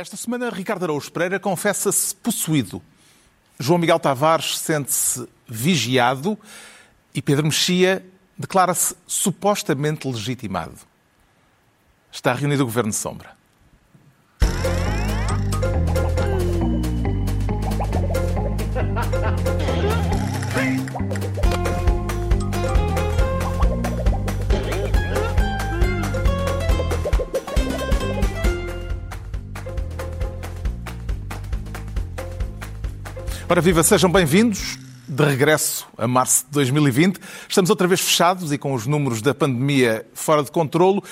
Esta semana, Ricardo Araújo Pereira confessa-se possuído. João Miguel Tavares sente-se vigiado e Pedro Mexia declara-se supostamente legitimado. Está reunido o Governo de Sombra. Ora viva, sejam bem-vindos. De regresso a março de 2020. Estamos outra vez fechados e com os números da pandemia fora de controlo.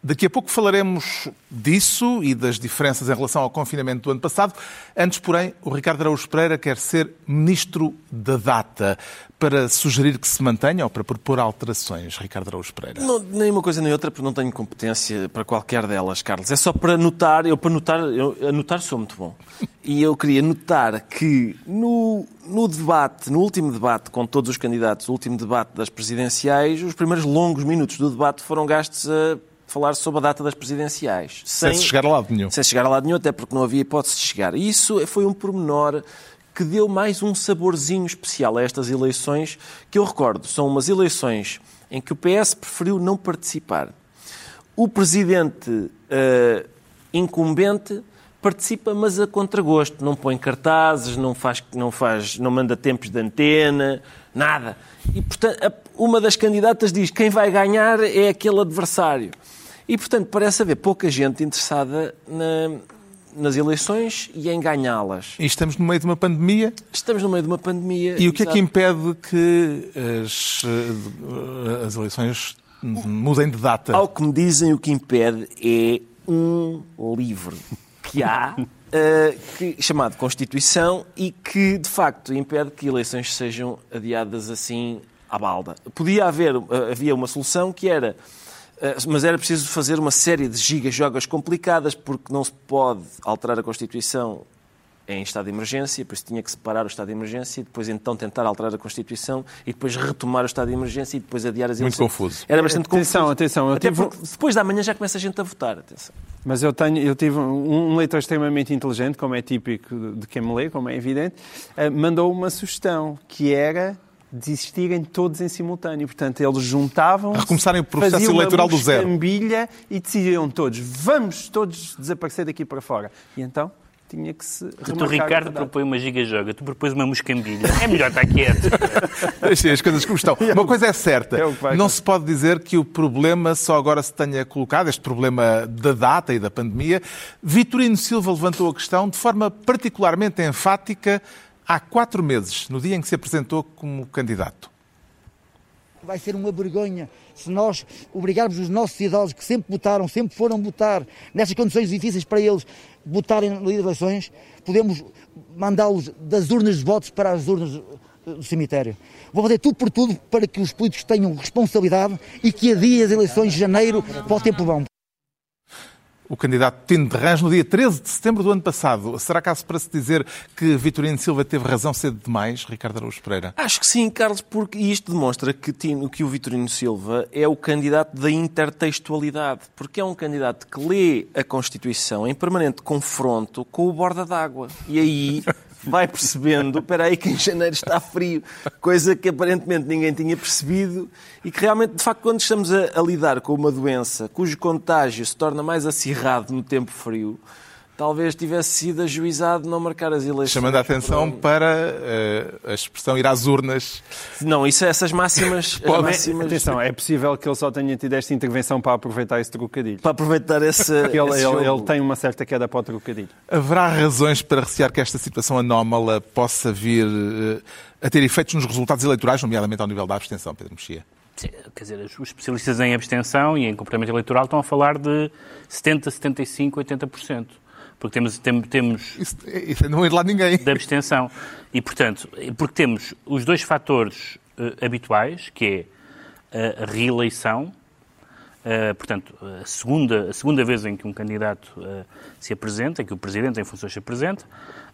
Daqui a pouco falaremos disso e das diferenças em relação ao confinamento do ano passado. Antes, porém, o Ricardo Araújo Pereira quer ser ministro da data para sugerir que se mantenha ou para propor alterações, Ricardo Araújo Pereira? Não, nem uma coisa nem outra, porque não tenho competência para qualquer delas, Carlos. É só para notar, eu para notar, eu anotar sou muito bom. E eu queria notar que no, no debate, no último debate com todos os candidatos, o último debate das presidenciais, os primeiros longos minutos do debate foram gastos a falar sobre a data das presidenciais. Sem, sem chegar a lado nenhum. Sem chegar a lado nenhum, até porque não havia hipótese de chegar. E isso foi um pormenor que deu mais um saborzinho especial a estas eleições, que eu recordo, são umas eleições em que o PS preferiu não participar. O presidente uh, incumbente participa, mas a contragosto, não põe cartazes, não faz, não faz, não manda tempos de antena, nada. E portanto, uma das candidatas diz: quem vai ganhar é aquele adversário. E, portanto, parece haver pouca gente interessada na, nas eleições e em ganhá-las. E estamos no meio de uma pandemia? Estamos no meio de uma pandemia. E o que exato. é que impede que as, eh, as eleições mudem de data? Ao que me dizem, o que impede é um livro que há. Uh, que, chamado Constituição e que, de facto, impede que eleições sejam adiadas assim à balda. Podia haver, uh, havia uma solução que era mas era preciso fazer uma série de gigajogas complicadas, porque não se pode alterar a Constituição em estado de emergência, por isso tinha que separar o estado de emergência e depois então tentar alterar a Constituição e depois retomar o estado de emergência e depois adiar as eleições. Muito confuso. Era bastante atenção, confuso. Atenção, Até tive... depois da manhã já começa a gente a votar. Atenção. Mas eu, tenho, eu tive um leitor extremamente inteligente, como é típico de quem me lê, como é evidente, eh, mandou uma sugestão que era desistirem todos em simultâneo. Portanto, eles juntavam Recomeçarem o processo eleitoral do zero. e decidiam todos, vamos todos desaparecer daqui para fora. E então tinha que se Tu, Ricardo, propõe uma giga-joga, tu propões uma moscambilha. É melhor estar quieto. Deixem as coisas como estão. Uma coisa é certa, é não se pode dizer que o problema só agora se tenha colocado, este problema da data e da pandemia. Vitorino Silva levantou a questão de forma particularmente enfática há quatro meses, no dia em que se apresentou como candidato. Vai ser uma vergonha se nós obrigarmos os nossos idosos que sempre votaram, sempre foram votar, nestas condições difíceis para eles, votarem nas eleições, podemos mandá-los das urnas de votos para as urnas do cemitério. Vou fazer tudo por tudo para que os políticos tenham responsabilidade e que adiem as eleições de janeiro para o tempo bom o candidato Tino de Rãs no dia 13 de setembro do ano passado. Será caso para se dizer que Vitorino Silva teve razão cedo demais, Ricardo Araújo Pereira? Acho que sim, Carlos, porque isto demonstra que, Tino, que o Vitorino Silva é o candidato da intertextualidade, porque é um candidato que lê a Constituição em permanente confronto com o borda d'água. E aí vai percebendo, espera aí que em janeiro está frio, coisa que aparentemente ninguém tinha percebido e que realmente, de facto, quando estamos a, a lidar com uma doença cujo contágio se torna mais acirrado no tempo frio, talvez tivesse sido ajuizado não marcar as eleições. Chamando a atenção para uh, a expressão ir às urnas. Não, isso é essas máximas, Pode... máximas... Atenção, é possível que ele só tenha tido esta intervenção para aproveitar esse trocadilho. Para aproveitar esse, ele, esse ele, ele, tem uma certa queda para o trocadilho. Haverá razões para recear que esta situação anómala possa vir uh, a ter efeitos nos resultados eleitorais, nomeadamente ao nível da abstenção, Pedro Mexia? Quer dizer, os especialistas em abstenção e em comportamento eleitoral estão a falar de 70, 75, 80% porque temos, tem, temos isso, isso não é de lá ninguém. da abstenção. E portanto porque temos os dois fatores uh, habituais que é a reeleição uh, portanto a segunda a segunda vez em que um candidato uh, se apresenta em que o presidente em funções se apresenta.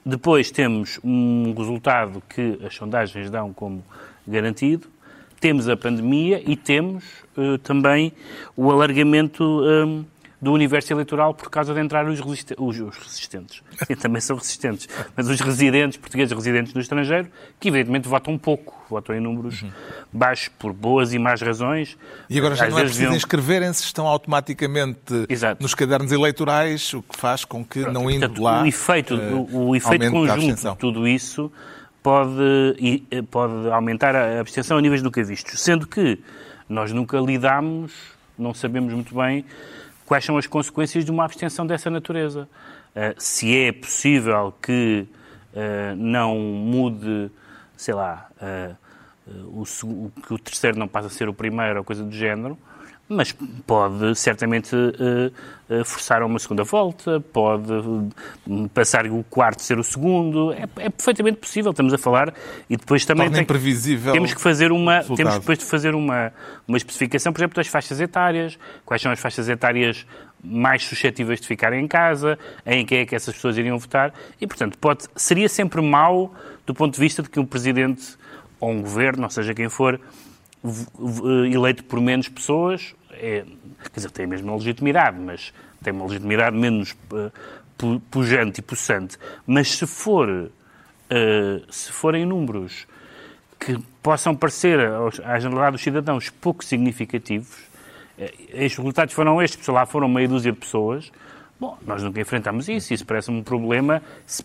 Depois temos um resultado que as sondagens dão como garantido. Temos a pandemia e temos também o alargamento do universo eleitoral por causa de entrar os, resiste os, os resistentes. Sim, também são resistentes. Mas os residentes, portugueses residentes no estrangeiro, que evidentemente votam pouco, votam em números uhum. baixos por boas e más razões. E agora já Às não é preciso deviam... inscreverem-se, estão automaticamente Exato. nos cadernos eleitorais, o que faz com que, Pronto, não indo portanto, lá... O efeito, uh, o efeito conjunto de tudo isso pode, eh, pode aumentar a abstenção a níveis nunca vistos. Sendo que nós nunca lidamos, não sabemos muito bem quais são as consequências de uma abstenção dessa natureza. Uh, se é possível que uh, não mude, sei lá, uh, o, que o terceiro não passe a ser o primeiro ou coisa do género, mas pode certamente uh, uh, forçar a uma segunda volta, pode uh, passar o quarto ser o segundo, é, é, perfeitamente possível, estamos a falar, e depois também tem, temos que fazer uma, resultado. temos depois de fazer uma, uma especificação, por exemplo, das faixas etárias, quais são as faixas etárias mais suscetíveis de ficar em casa, em que é que essas pessoas iriam votar, e portanto pode, seria sempre mau do ponto de vista de que um presidente ou um governo, ou seja quem for, eleito por menos pessoas, é, quer dizer, tem a mesma legitimidade, mas tem uma legitimidade menos uh, pujante e possante. Mas se for, uh, se forem números que possam parecer à generalidade dos cidadãos pouco significativos, estes resultados foram estes, lá foram meia dúzia de pessoas, Bom, nós nunca enfrentamos isso. Isso parece um problema,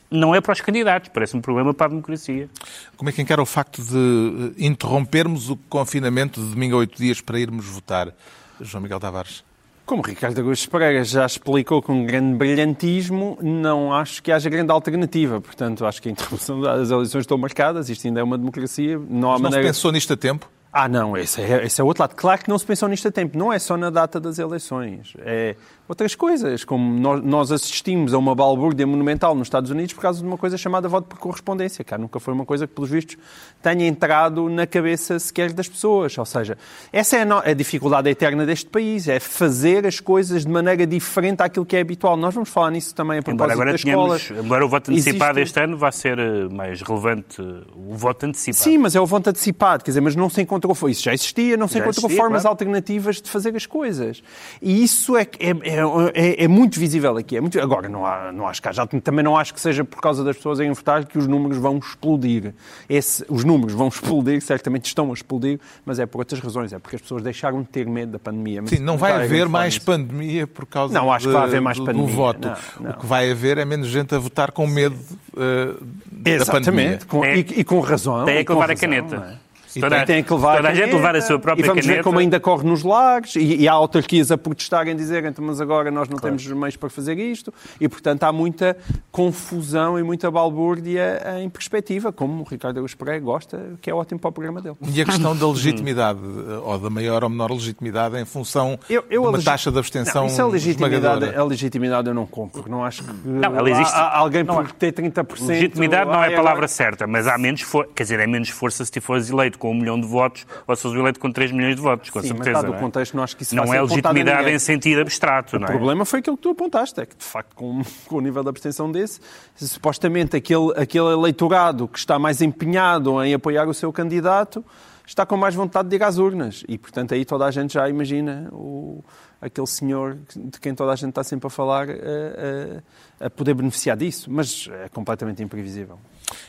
não é para os candidatos, parece um problema para a democracia. Como é que encara o facto de eh, interrompermos o confinamento de domingo a oito dias para irmos votar, João Miguel Tavares? Como Ricardo Augusto Pereira já explicou com grande brilhantismo, não acho que haja grande alternativa. Portanto, acho que a interrupção das eleições estão marcadas, isto ainda é uma democracia. Não há Mas não maneira... se pensou nisto a tempo? Ah, não, esse é, esse é outro lado. Claro que não se pensou nisto a tempo. Não é só na data das eleições. É outras coisas, como nós assistimos a uma balbúrdia monumental nos Estados Unidos por causa de uma coisa chamada voto por correspondência. Cá nunca foi uma coisa que, pelos vistos, tenha entrado na cabeça sequer das pessoas. Ou seja, essa é a, dificuldade eterna deste país, é fazer as coisas de maneira diferente àquilo que é habitual. Nós vamos falar nisso também a propósito agora das escolas. Embora o voto antecipado Existe... este ano vá ser eh, mais relevante, o voto antecipado. Sim, mas é o voto antecipado, quer dizer, mas não se encontrou, isso já existia, não se já encontrou existia, formas claro. alternativas de fazer as coisas. E isso é, é, é é, é, muito visível aqui. É muito... Agora, não, há, não acho que haja, também não acho que seja por causa das pessoas em votar que os números vão explodir. Esse, os números vão explodir, certamente estão a explodir, mas é por outras razões. É porque as pessoas deixaram de ter medo da pandemia. Sim, não vai haver mais pandemia por causa não, acho de, que vai haver mais do, pandemia. do voto. Não, não. O que vai haver é menos gente a votar com medo uh, da pandemia. Com, é, e, e, com razão. Tem que levar a caneta. E toda, tem que levar, toda a, gente levar a sua própria E vamos caneta. ver como ainda corre nos lares e, e há autarquias a protestarem, dizerem então, mas agora nós não claro. temos meios para fazer isto. E, portanto, há muita confusão e muita balbúrdia em perspectiva, como o Ricardo Augusto Pereira gosta, que é ótimo para o programa dele. E a questão da legitimidade, ou da maior ou menor legitimidade em função eu, eu, de uma taxa de abstenção não, isso é legitimidade, a legitimidade eu não compro. Não acho que não, ela existe. Há, alguém não, por ter 30%... Legitimidade não é a palavra certa, mas há menos força, quer dizer, é menos força se fores eleito com um milhão de votos ou se fores eleito com 3 milhões de votos, com Sim, certeza. Mas, não é? contexto, não acho que isso Não é legitimidade em sentido abstrato, o não é? O problema foi aquilo que tu apontaste, é que, de facto, com, com o nível de abstenção desse, supostamente aquele, aquele eleitorado que está mais empenhado em apoiar o seu candidato está com mais vontade de ir às urnas. E, portanto, aí toda a gente já imagina o, aquele senhor de quem toda a gente está sempre a falar a, a, a poder beneficiar disso. Mas é completamente imprevisível.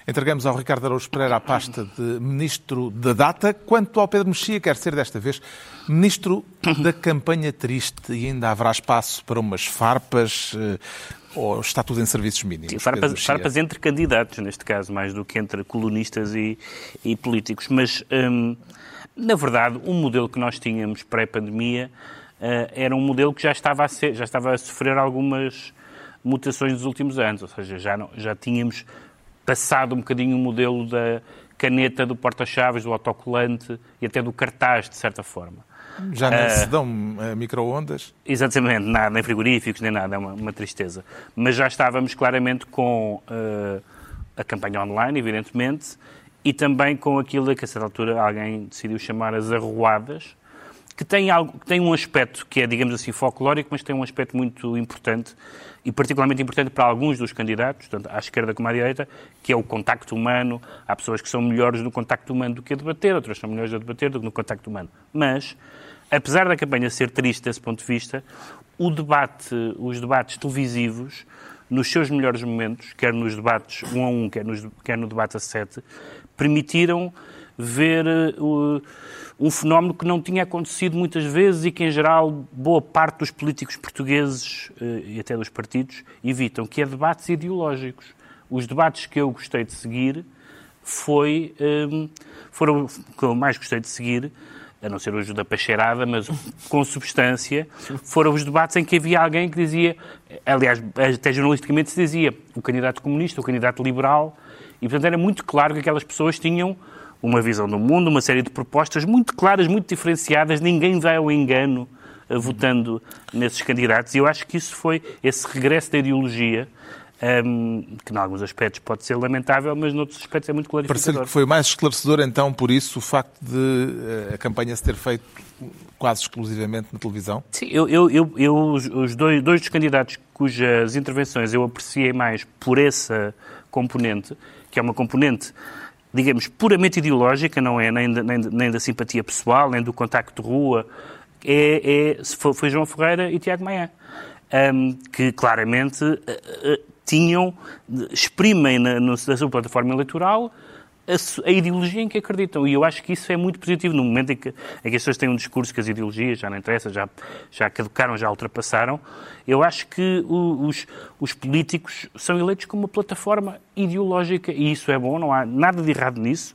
Entregamos ao Ricardo Araújo Pereira a pasta de Ministro da Data. Quanto ao Pedro Mexia, quer ser desta vez Ministro da Campanha Triste e ainda haverá espaço para umas farpas eh, ou está tudo em serviços mínimos? Farpas, farpas, entre candidatos, neste caso, mais do que entre colunistas e, e políticos. Mas, hum, na verdade, o modelo que nós tínhamos pré-pandemia uh, era um modelo que já estava, a ser, já estava a sofrer algumas mutações nos últimos anos, ou seja, já, não, já tínhamos passado um bocadinho o modelo da caneta, do porta-chaves, do autocolante e até do cartaz, de certa forma. Já não uh, se dão uh, micro-ondas? Exatamente, nada, nem frigoríficos, nem nada, é uma, uma tristeza. Mas já estávamos claramente com uh, a campanha online, evidentemente, e também com aquilo que a certa altura alguém decidiu chamar as arruadas, que tem, algo, que tem um aspecto que é, digamos assim, folclórico, mas tem um aspecto muito importante e particularmente importante para alguns dos candidatos, tanto à esquerda como à direita, que é o contacto humano. Há pessoas que são melhores no contacto humano do que a debater, outras são melhores a debater do que no contacto humano. Mas apesar da campanha ser triste desse ponto de vista, o debate, os debates televisivos, nos seus melhores momentos, quer nos debates 1 a 1, quer, nos, quer no debate a 7, permitiram ver uh, um fenómeno que não tinha acontecido muitas vezes e que, em geral, boa parte dos políticos portugueses uh, e até dos partidos evitam, que é debates ideológicos. Os debates que eu gostei de seguir foi, um, foram que eu mais gostei de seguir a não ser o da Pacheirada, mas com substância, foram os debates em que havia alguém que dizia, aliás, até jornalisticamente se dizia, o candidato comunista, o candidato liberal, e portanto era muito claro que aquelas pessoas tinham uma visão do mundo, uma série de propostas muito claras, muito diferenciadas, ninguém vai ao engano uh, votando nesses candidatos, e eu acho que isso foi esse regresso da ideologia um, que, em alguns aspectos, pode ser lamentável, mas, noutros aspectos, é muito clarificador. Parece que foi mais esclarecedor, então, por isso, o facto de eh, a campanha se ter feito quase exclusivamente na televisão? Sim, eu, eu, eu, eu os dois, dois dos candidatos cujas intervenções eu apreciei mais por essa componente, que é uma componente digamos, puramente ideológica, não é nem da, nem, nem da simpatia pessoal, nem do contacto de rua, é, é, foi João Ferreira e Tiago Maia. Um, que claramente uh, uh, tinham, exprimem na, na sua plataforma eleitoral a, a, ideologia em que acreditam. E eu acho que isso é muito positivo. No momento em que, em que as pessoas têm um discurso que as ideologias já não interessam, já, já caducaram, já ultrapassaram, eu acho que o, os, os políticos são eleitos como uma plataforma ideológica e isso é bom, não há nada de errado nisso.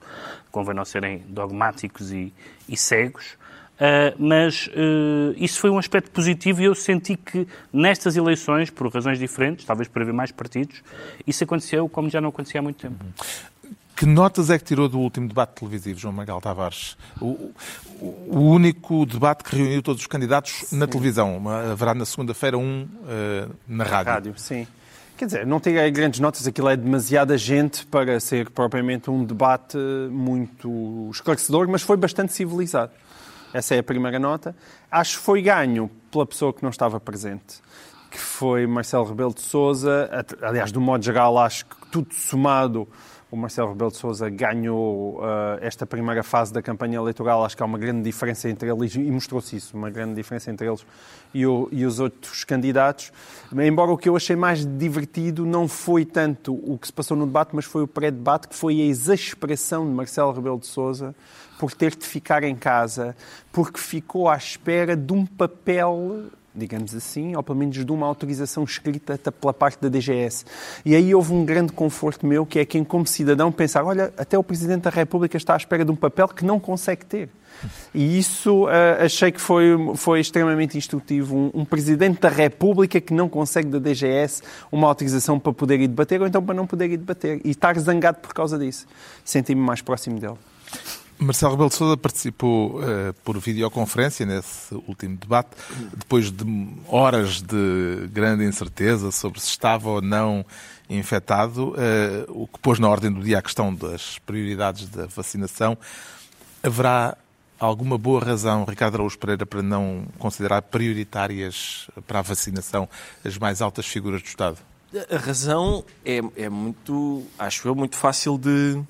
Convém não serem dogmáticos e, e cegos. Uh, mas uh, isso foi um aspecto positivo e eu senti que nestas eleições, por razões diferentes, talvez por haver mais partidos, isso aconteceu como já não acontecia há muito tempo. Que notas é que tirou do último debate televisivo, João Magal Tavares? O, o único debate que reuniu todos os candidatos sim. na televisão. Haverá na segunda-feira um uh, na rádio. rádio. Sim. Quer dizer, não tirei grandes notas, aquilo é demasiada gente para ser propriamente um debate muito esclarecedor, mas foi bastante civilizado. Essa é a primeira nota. Acho que foi ganho pela pessoa que não estava presente, que foi Marcelo Rebelo de Sousa. Aliás, do modo geral, acho que tudo somado o Marcelo Rebelo de Sousa ganhou uh, esta primeira fase da campanha eleitoral. Acho que há uma grande diferença entre eles, e mostrou-se isso, uma grande diferença entre eles e, o, e, os outros candidatos. Embora o que eu achei mais divertido não foi tanto o que se passou no debate, mas foi o pré-debate, que foi a exasperação de Marcelo Rebelo de Sousa por ter de ficar em casa, porque ficou à espera de um papel digamos assim, ou pelo menos de uma autorização escrita pela parte da DGS. E aí houve um grande conforto meu, que é quem, como cidadão, pensar: olha, até o Presidente da República está à espera de um papel que não consegue ter. E isso uh, achei que foi, foi extremamente instrutivo. Um, um, Presidente da República que não consegue da DGS uma autorização para poder ir debater ou então para não poder ir debater. E estar zangado por causa disso. Senti-me mais próximo dele. Marcelo Rebelo de Sousa participou uh, por videoconferência nesse último debate, depois de horas de grande incerteza sobre se estava ou não infectado, uh, o que pôs na ordem do dia a questão das prioridades da vacinação. Haverá alguma boa razão, Ricardo Araújo Pereira, para não considerar prioritárias para a vacinação as mais altas figuras do Estado? A razão é, é muito, acho eu, muito fácil de,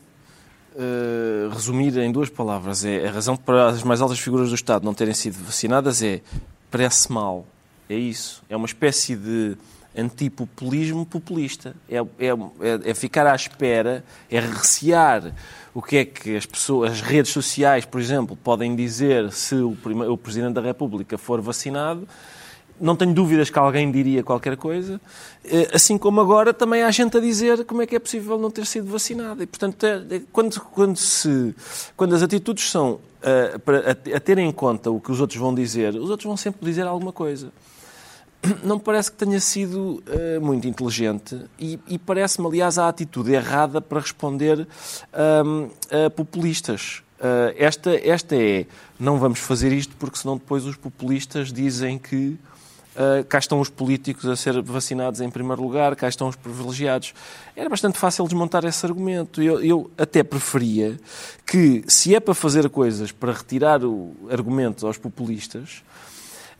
uh, resumir em duas palavras. É a razão para as mais altas figuras do Estado não terem sido vacinadas é parece mal. É isso. É uma espécie de antipopulismo populista. É, é, é, é, ficar à espera, é recear o que é que as pessoas, as redes sociais, por exemplo, podem dizer se o, o Presidente da República for vacinado não tenho dúvidas que alguém diria qualquer coisa, eh, assim como agora também há gente a dizer como é que é possível não ter sido vacinada. E, portanto, é, é, quando, quando, se, quando as atitudes são uh, para, a, a ter em conta o que os outros vão dizer, os outros vão sempre dizer alguma coisa. Não parece que tenha sido uh, muito inteligente e, e parece-me, aliás, a atitude errada para responder um, a populistas. Uh, esta, esta é, não vamos fazer isto porque senão depois os populistas dizem que Uh, cá estão os políticos a ser vacinados em primeiro lugar, cá estão os privilegiados. Era bastante fácil desmontar esse argumento. Eu, eu até preferia que, se é para fazer coisas para retirar o argumento aos populistas,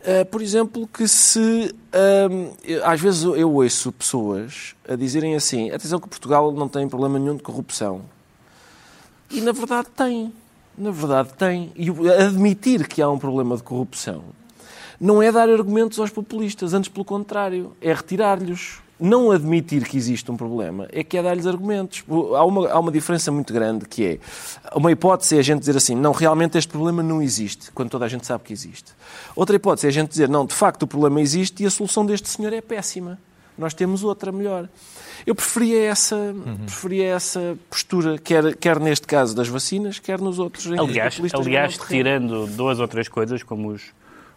uh, por exemplo, que se. Uh, às vezes eu ouço pessoas a dizerem assim: atenção que Portugal não tem problema nenhum de corrupção. E na verdade tem. na verdade, tem. E admitir que há um problema de corrupção não é dar argumentos aos populistas, antes pelo contrário, é retirar-lhes. Não admitir que existe um problema é que é dar-lhes argumentos. Há uma, há uma diferença muito grande que é uma hipótese é a gente dizer assim, não, realmente este problema não existe, quando toda a gente sabe que existe. Outra hipótese é a gente dizer, não, de facto o problema existe e a solução deste senhor é péssima. Nós temos outra melhor. Eu preferia essa, uhum. preferia essa postura, quer, quer neste caso das vacinas, quer nos outros. Aliás, aliás tirando duas ou três coisas, como os,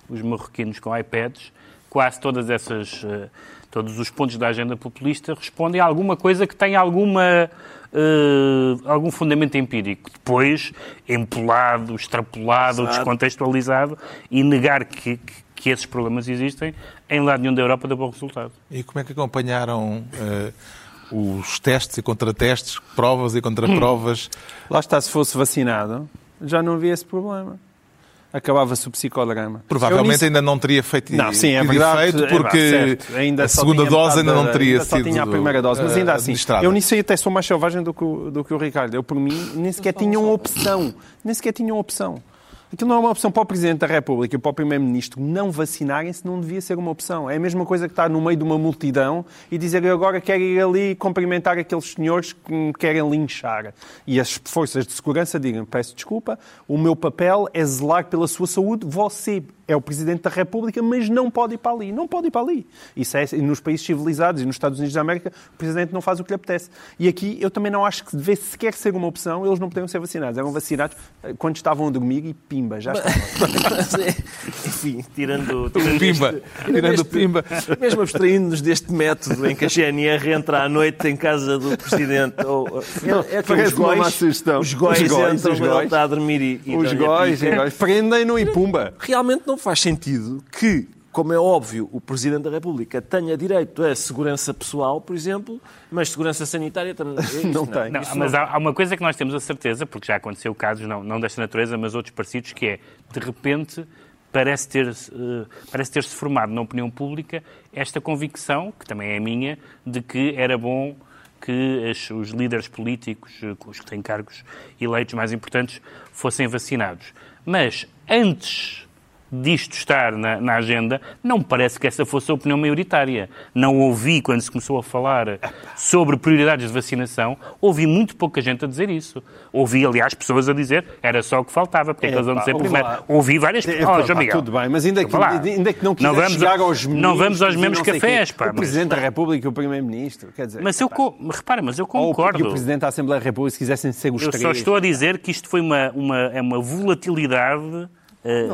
os marroquinos com iPads, quase todas essas, uh, todos os pontos da agenda populista respondem a alguma coisa que tem alguma, uh, algum fundamento empírico. Depois, empolado, extrapolado, Exato. descontextualizado e negar que, que, que, esses problemas existem, em lado nenhum da Europa dá bom resultado. E como é que acompanharam... Uh os testes e contratestes, provas e contraprovas. Lá está, se fosse vacinado, já não havia esse problema acabava-se o psicodrama. Provavelmente ainda não teria feito não, sim, é verdade, efeito porque é ainda a segunda dose ainda não teria ainda sido. Só tinha a primeira dose, mas ainda assim, eu nisso aí até sou mais selvagem do que, o, do que o Ricardo. Eu, por mim, nem sequer tinham opção. Nem sequer tinham opção. Aquilo não é uma opção para o Presidente da República e para o Primeiro-Ministro não vacinarem-se, não devia ser uma opção. É a mesma coisa que estar no meio de uma multidão e dizer agora quero ir ali cumprimentar aqueles senhores que me querem linchar. E as forças de segurança digam, peço desculpa, o meu papel é zelar pela sua saúde, você é o Presidente da República, mas não pode ir para ali. Não pode ir para ali. Isso é nos países civilizados e nos Estados Unidos da América, o Presidente não faz o que lhe apetece. E aqui eu também não acho que devesse sequer ser uma opção, eles não poderiam ser vacinados. Eram vacinados eh, quando estavam a dormir e pimba, já estavam. Enfim, tirando... tirando pimba. Este, tirando pimba. Mesmo abstraindo-nos deste método em que a GNR entra à noite em casa do Presidente. Ou, é, é que os góis, os góis entram quando ele está a dormir e... e os góis, prendem-no e pumba. Realmente não faz sentido que, como é óbvio, o Presidente da República tenha direito a segurança pessoal, por exemplo, mas segurança sanitária também não, não tem. Não, mas há, há, uma coisa que nós temos a certeza, porque já aconteceu casos, não, não desta natureza, mas outros parecidos, que é, de repente, parece ter, uh, parece ter-se formado na opinião pública esta convicção, que também é minha, de que era bom que as, os líderes políticos, eh, os que têm cargos eleitos mais importantes, fossem vacinados. Mas antes disto estar na, na, agenda, não parece que essa fosse a opinião maioritária. Não ouvi, quando se começou a falar sobre prioridades de vacinação, ouvi muito pouca gente a dizer isso. Ouvi, aliás, pessoas a dizer era só o que faltava, porque é, que eles vão dizer primeiro. Lá. Ouvi várias pessoas. É, pá, tudo bem, mas ainda que, ainda que não não vamos, chegar aos Não vamos aos mesmos cafés. Pá, o Presidente mas... da República e o Primeiro-Ministro, quer dizer... Mas eu, repara, mas eu concordo. Ou o Presidente da Assembleia da República, se quisessem ser os eu três... Só estou a dizer que isto foi uma, uma, é uma volatilidade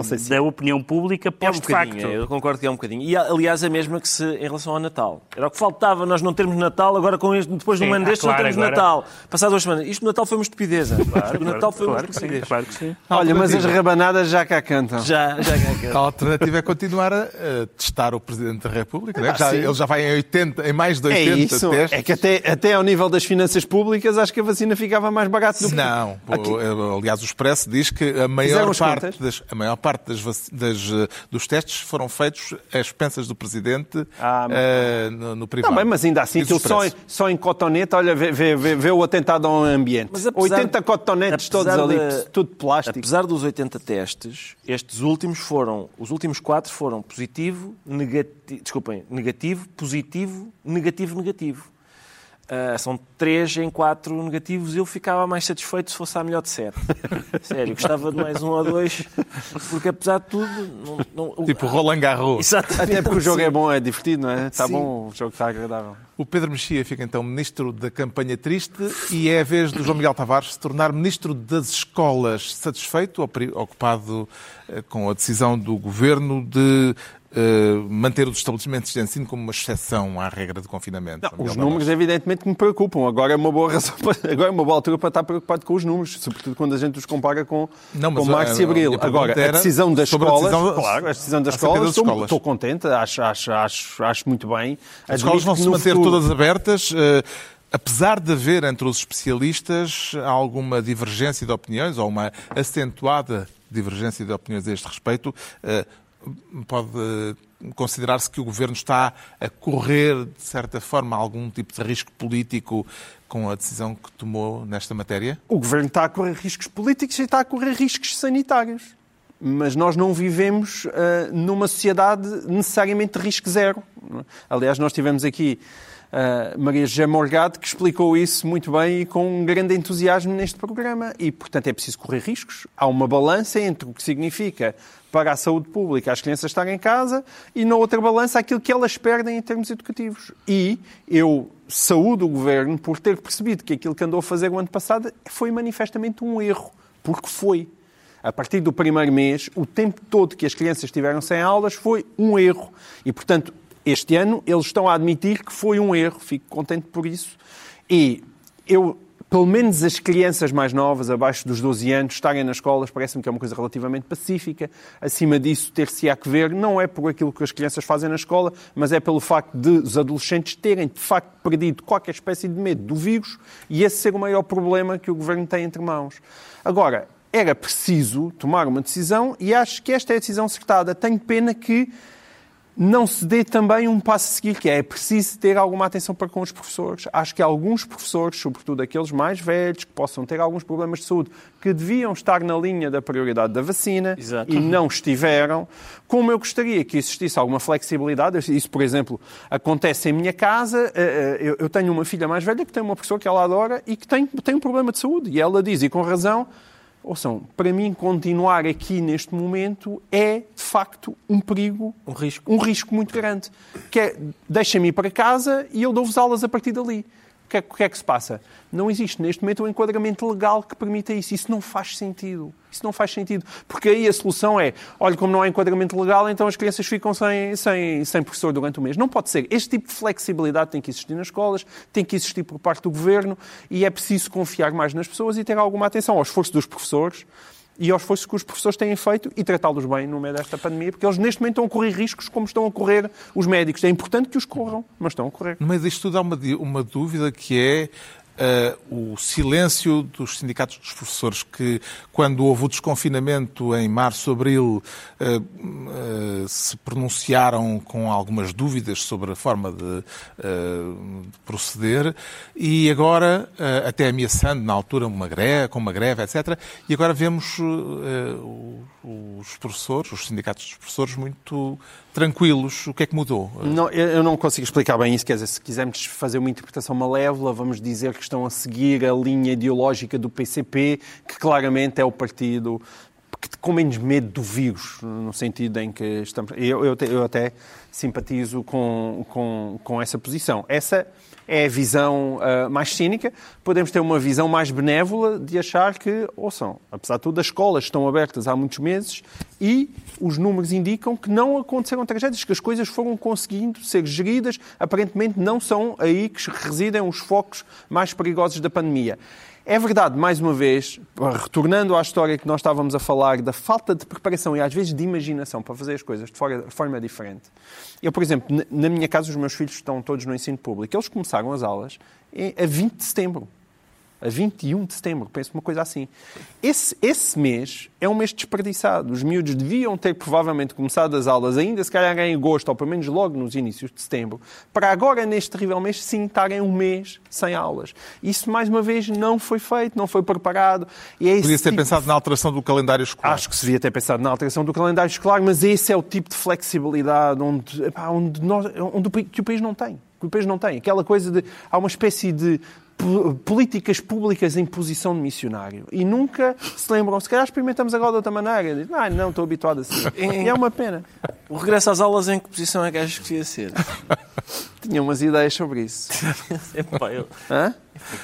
se... da opinião pública pós-facto. É um eu concordo que é um bocadinho. E, aliás, a mesma que se em relação ao Natal. Era o que faltava nós não termos Natal, agora com este, depois de um ano destes claro, não temos agora... Natal. Passado duas semanas. Isto do Natal foi uma estupidez. Claro, o Natal foi claro, uma estupidez. Sim, claro que sim. Olha, mas as rabanadas já cá cantam. Já, já cá cantam. A alternativa é continuar a, a testar o Presidente da República. Né? já, ele já vai em, 80, em mais de 80 é isso. testes. É que até, até ao nível das finanças públicas acho que a vacina ficava mais barata do que... Não. Pô, aliás, o Expresso diz que a maior, parte das, a maior parte das das, dos testes foram feitos às expensas do Presidente ah, uh, no, no privado. Não, mas ainda assim, só, só em cotonete, olha, vê, vê, vê, vê o atentado ao ambiente. Mas apesar, 80 cotonetes todos ali, tudo plástico. Apesar dos 80 testes, estes últimos foram, os últimos quatro foram positivo, negativo, desculpem, negativo, positivo, negativo, negativo. Uh, são 3 em 4 negativos. Eu ficava mais satisfeito se fosse a melhor de 7. Sério, gostava de mais um ou dois, porque apesar de tudo. Não, não... Tipo Roland Garros. Até porque o jogo é bom, é divertido, não é? Está bom, o jogo está agradável. O Pedro Mexia fica então ministro da campanha triste e é a vez do João Miguel Tavares se tornar ministro das escolas. Satisfeito, ocupado eh, com a decisão do governo de uh, manter os estabelecimentos de ensino como uma exceção à regra de confinamento. Não, os números, evidentemente, que me preocupam. Agora é uma boa razão para, agora é uma boa altura para estar preocupado com os números, sobretudo quando a gente os compara com, Não, com Marx e Abril. Agora, a decisão das escolas, decisão, claro, a decisão das escolas, das estou, escolas. estou contente, acho, acho, acho, acho muito bem. As escolas vão se manter futuro... todas abertas. Uh, apesar de haver entre os especialistas alguma divergência de opiniões ou uma acentuada divergência de opiniões a este respeito, uh, pode considerar-se que o governo está a correr, de certa forma, algum tipo de risco político com a decisão que tomou nesta matéria? O governo está a correr riscos políticos e está a correr riscos sanitários. Mas nós não vivemos uh, numa sociedade necessariamente de risco zero. Aliás, nós tivemos aqui uh, Maria José Morgado, que explicou isso muito bem e com um grande entusiasmo neste programa. E, portanto, é preciso correr riscos. Há uma balança entre o que significa para a saúde pública as crianças estarem em casa e, na outra balança, aquilo que elas perdem em termos educativos. E eu saúdo o governo por ter percebido que aquilo que andou a fazer o ano passado foi manifestamente um erro. Porque foi. A partir do primeiro mês, o tempo todo que as crianças estiveram sem aulas foi um erro. E, portanto, este ano eles estão a admitir que foi um erro, fico contente por isso. E eu, pelo menos as crianças mais novas, abaixo dos 12 anos, estarem nas escolas, parece-me que é uma coisa relativamente pacífica. Acima disso, ter-se a que ver, não é por aquilo que as crianças fazem na escola, mas é pelo facto de os adolescentes terem, de facto, perdido qualquer espécie de medo do vírus e esse ser o maior problema que o governo tem entre mãos. Agora, era preciso tomar uma decisão e acho que esta é a decisão acertada. Tenho pena que não se dê também um passo a seguir, que é, é preciso ter alguma atenção para com os professores. Acho que alguns professores, sobretudo aqueles mais velhos, que possam ter alguns problemas de saúde, que deviam estar na linha da prioridade da vacina Exato. e não estiveram, como eu gostaria que existisse alguma flexibilidade. Isso, por exemplo, acontece em minha casa. Eh, eh, eu tenho uma filha mais velha que tem uma professora que ela adora e que tem, tem um problema de saúde. E ela diz, e com razão, Ouçam, para mim, continuar aqui neste momento é, de facto, um perigo, um risco, um risco muito grande. Que é, deixem-me ir para casa e eu dou-vos aulas a partir dali que, é, o que é que se passa? Não existe neste momento um enquadramento legal que permita isso. Isso não faz sentido. Isso não faz sentido. Porque aí a solução é, olha, como não há enquadramento legal, então as crianças ficam sem, sem, sem professor durante o mês. Não pode ser. Este tipo de flexibilidade tem que existir nas escolas, tem que existir por parte do governo e é preciso confiar mais nas pessoas e ter alguma atenção ao esforço dos professores e ao esforço que os professores têm feito e tratá-los bem no meio desta pandemia, porque eles neste momento estão a correr riscos como estão a correr os médicos. É importante que os corram, mas estão a correr. No meio disto tudo há uma, uma dúvida que é uh, o silêncio dos sindicatos dos professores, que quando houve o desconfinamento em março, abril, uh, uh, se pronunciaram com algumas dúvidas sobre a forma de, de proceder e agora, até ameaçando na altura uma greve, com uma greve, etc. E agora vemos os professores, os sindicatos dos professores, muito tranquilos. O que é que mudou? Não, eu não consigo explicar bem isso. Quer dizer, se quisermos fazer uma interpretação malévola, vamos dizer que estão a seguir a linha ideológica do PCP, que claramente é o partido com menos medo do vírus, no sentido em que estamos. Eu, eu, eu até simpatizo com, com, com essa posição. Essa é a visão uh, mais cínica. Podemos ter uma visão mais benévola de achar que, ouçam, apesar de tudo, as escolas estão abertas há muitos meses e os números indicam que não aconteceram tragédias, que as coisas foram conseguindo ser geridas. Aparentemente, não são aí que residem os focos mais perigosos da pandemia. É verdade, mais uma vez, retornando à história que nós estávamos a falar, da falta de preparação e às vezes de imaginação para fazer as coisas de forma diferente. Eu, por exemplo, na minha casa, os meus filhos estão todos no ensino público. Eles começaram as aulas a 20 de setembro a 21 de setembro, penso uma coisa assim. Esse, esse mês é um mês desperdiçado. Os miúdos deviam ter provavelmente começado as aulas ainda, se calhar em agosto, ou pelo menos logo nos inícios de setembro, para agora, neste terrível mês, sim estarem um mês sem aulas. Isso, mais uma vez, não foi feito, não foi preparado. E é Podia-se ter tipo... pensado na alteração do calendário escolar. Acho que se devia ter pensado na alteração do calendário escolar, mas esse é o tipo de flexibilidade onde, epá, onde, nós, onde o, que o país não tem que o país não tem. Aquela coisa de. Há uma espécie de políticas públicas em posição de missionário e nunca se lembram, se calhar experimentamos agora de outra maneira. Dizem, ah, não, estou habituado assim. E é uma pena. O regresso às aulas em que posição é que achas que devia ser? Tinha umas ideias sobre isso. Epá, eu... Hã?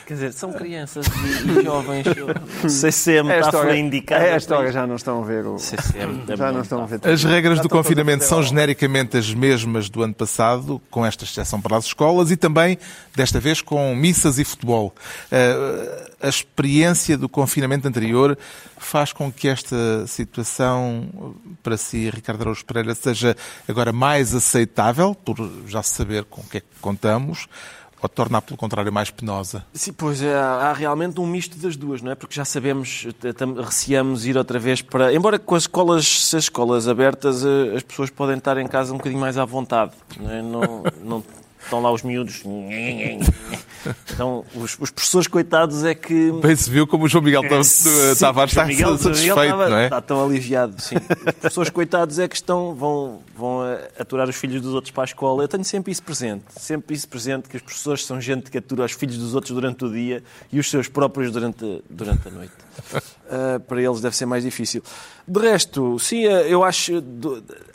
Quer dizer, são crianças e, e jovens. CCM está a indicar. Esta hora já não estão a ver o. CCM já não estão a ver. As regras do confinamento são genericamente as mesmas do ano passado, com esta exceção para as escolas e também, desta vez, com missas e futebol. Eh, a experiência do confinamento anterior faz com que esta situação, para si, Ricardo Araújo Pereira, seja agora mais aceitável, por já saber com o que é que contamos ou torna, pelo contrário, mais penosa? Sim, pois é, há realmente um misto das duas, não é? Porque já sabemos, receamos ir outra vez para. Embora com as escolas, se as escolas abertas, eh, as pessoas podem estar em casa um bocadinho mais à vontade, não, é? não, não estão lá os miúdos. Então, os, os, professores coitados é que. Bem se viu como o João Miguel Tavares está Miguel, satisfeito, estava, não é? Está tão aliviado, sim. Os professores coitados é que estão, vão, vão aturar os filhos dos outros para a escola. Eu tenho sempre isso presente. Sempre isso presente, que os professores são gente que atura os filhos dos outros durante o dia e os seus próprios durante, durante a noite. Uh, para eles deve ser mais difícil. De resto, sim, eu acho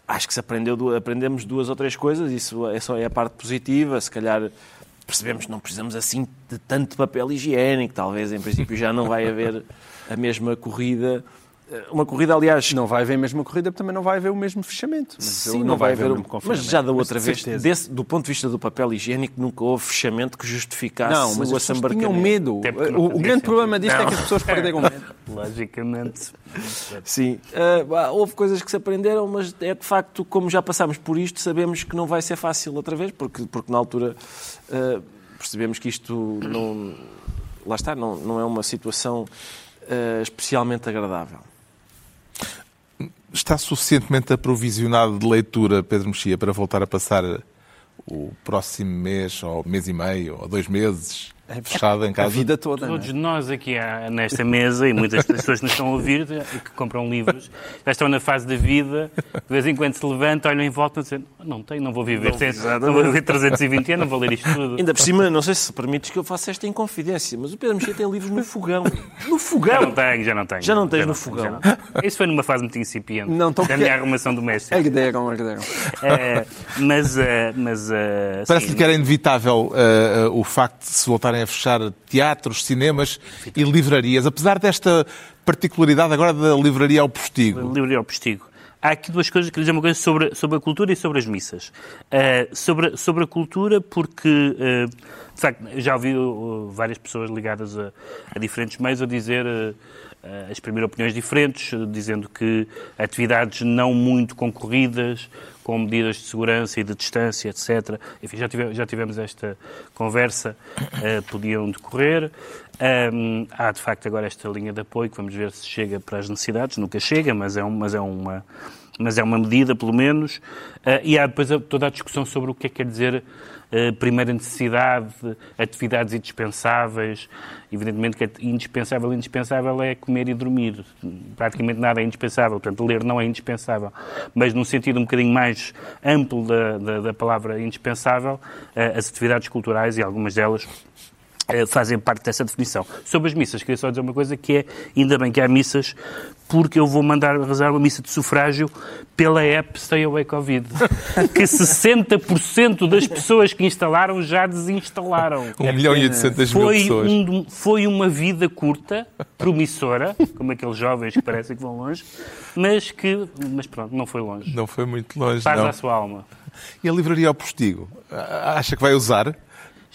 acho que se aprendeu, aprendemos duas ou três coisas, isso é só é a parte positiva, se calhar percebemos que não precisamos assim de tanto papel higiênico, talvez em princípio já não vai haver a mesma corrida uma corrida, aliás. Não vai haver a mesma corrida, também não vai haver o mesmo fechamento. Sim, não, não vai, haver, haver Mas já da outra vez, desse, do ponto de vista do papel higiênico, nunca houve fechamento que justificasse não, mas o assambarcamento. tinham medo. O, o grande problema disto não. é que as pessoas perderam medo. Logicamente. Sim. Uh, houve coisas que se aprenderam, mas é de facto, como já passámos por isto, sabemos que não vai ser fácil outra vez, porque, porque na altura uh, percebemos que isto não. Lá está, não, não é uma situação uh, especialmente agradável. Está suficientemente aprovisionado de leitura, Pedro Mexia, para voltar a passar o próximo mês, ou mês e meio, ou dois meses, é fechado em casa? A vida toda. Todos é? nós aqui nesta mesa, e muitas pessoas nos estão a ouvir, que compram livros, já estão na fase da vida, de vez em quando se levanta, olham em volta e dizem não tenho, não vou viver, não, não vou viver 320 anos, não vou ler isto tudo. Ainda por cima, não sei se permites que eu faça esta inconfidência, mas o Pedro Mexia tem livros no fogão. No fogão! Já não tenho, já não tenho. Já não tens já no não, fogão? Isso foi numa fase muito incipiente não, da que... minha arrumação doméstica. Herderam, herderam. É, mas, eh, mas eh, Parece-lhe que era inevitável uh, uh, o facto de se a fechar teatros, cinemas e livrarias, apesar desta particularidade agora da livraria ao postigo. Livraria ao postigo. Há aqui duas coisas, queria dizer uma coisa sobre, sobre a cultura e sobre as missas. Uh, sobre, sobre a cultura, porque, uh, de facto, já ouvi uh, várias pessoas ligadas a, a, diferentes meios a dizer, exprimir opiniões diferentes, dizendo que atividades não muito concorridas, com medidas de segurança e de distância, etc. Enfim, já tivemos, já tivemos esta conversa, uh, podiam decorrer. Um, há, de facto, agora esta linha de apoio, que vamos ver se chega para as necessidades. Nunca chega, mas é, um, mas é uma mas é uma medida, pelo menos. Uh, e há depois toda a discussão sobre o que é que quer dizer primeira necessidade, atividades indispensáveis. Evidentemente que é indispensável, indispensável é comer e dormir. Praticamente nada é indispensável. Portanto, ler não é indispensável. Mas num sentido um bocadinho mais amplo da, da, da palavra indispensável, uh, as atividades culturais e algumas delas eh, fazem parte dessa definição. Sobre as missas, queria só dizer uma coisa que é, ainda bem que há missas, porque eu vou mandar rezar uma missa de sufrágio pela app Stay Away Covid, que 60% das pessoas que instalaram já desinstalaram. 1 milhão e 800 mil foi pessoas. Um, foi uma vida curta, promissora, como aqueles jovens que parecem que vão longe, mas que, mas pronto, não foi longe. Não foi muito longe, Paz não. à sua alma. E a livraria ao postigo? Acha que vai usar?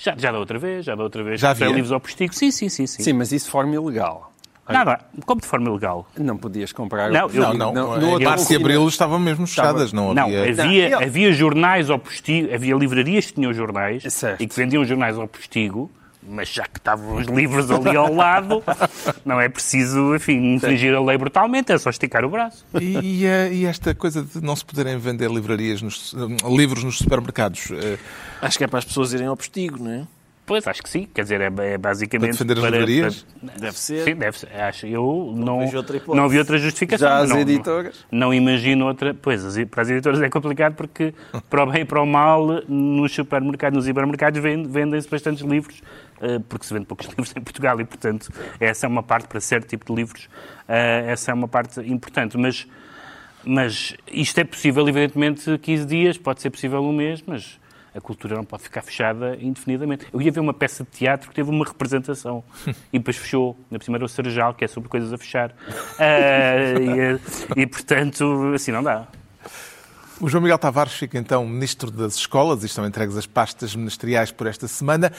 Já, já da outra vez, já da outra vez. Já havia? livros ao postigo. Sim, sim, sim, sim. Sim, mas isso de forma ilegal. Nada, como de forma ilegal? Não podias comprar. Não, eu, não, não. não no Março e Abril estavam mesmo fechadas, não havia. Não, havia, havia jornais ao postigo, havia livrarias que tinham jornais certo. e que vendiam jornais ao postigo mas já que estavam os livros ali ao lado, não é preciso, enfim, infringir a lei brutalmente, é só esticar o braço. E, e, eh, e esta coisa de não se poderem vender livrarias nos, eh, livros nos supermercados? Eh, Acho que é para as pessoas irem ao postigo, não é? Pois, acho que sim. Quer dizer, é, é basicamente... Para defender as livrarias? Deve ser. Sim, deve ser. Acho, eu não, não, não vi outra justificação. Já as não, editoras? Não, não, imagino outra... Pois, para as editoras é complicado porque, para o bem e para o mal, nos supermercados, nos hipermercados, vendem-se bastantes livros porque se vende poucos livros em Portugal e, portanto, essa é uma parte, para certo tipo de livros, eh, essa é uma parte importante. Mas, mas isto é possível, evidentemente, 15 dias, pode ser possível um mês, mas a cultura não pode ficar fechada indefinidamente. Eu ia ver uma peça de teatro que teve uma representação e depois fechou. Na primeira o Serjal, que é sobre coisas a fechar. Uh, e, e, portanto, assim não dá. O João Miguel Tavares fica então Ministro das Escolas e estão entregues as pastas ministeriais por esta semana.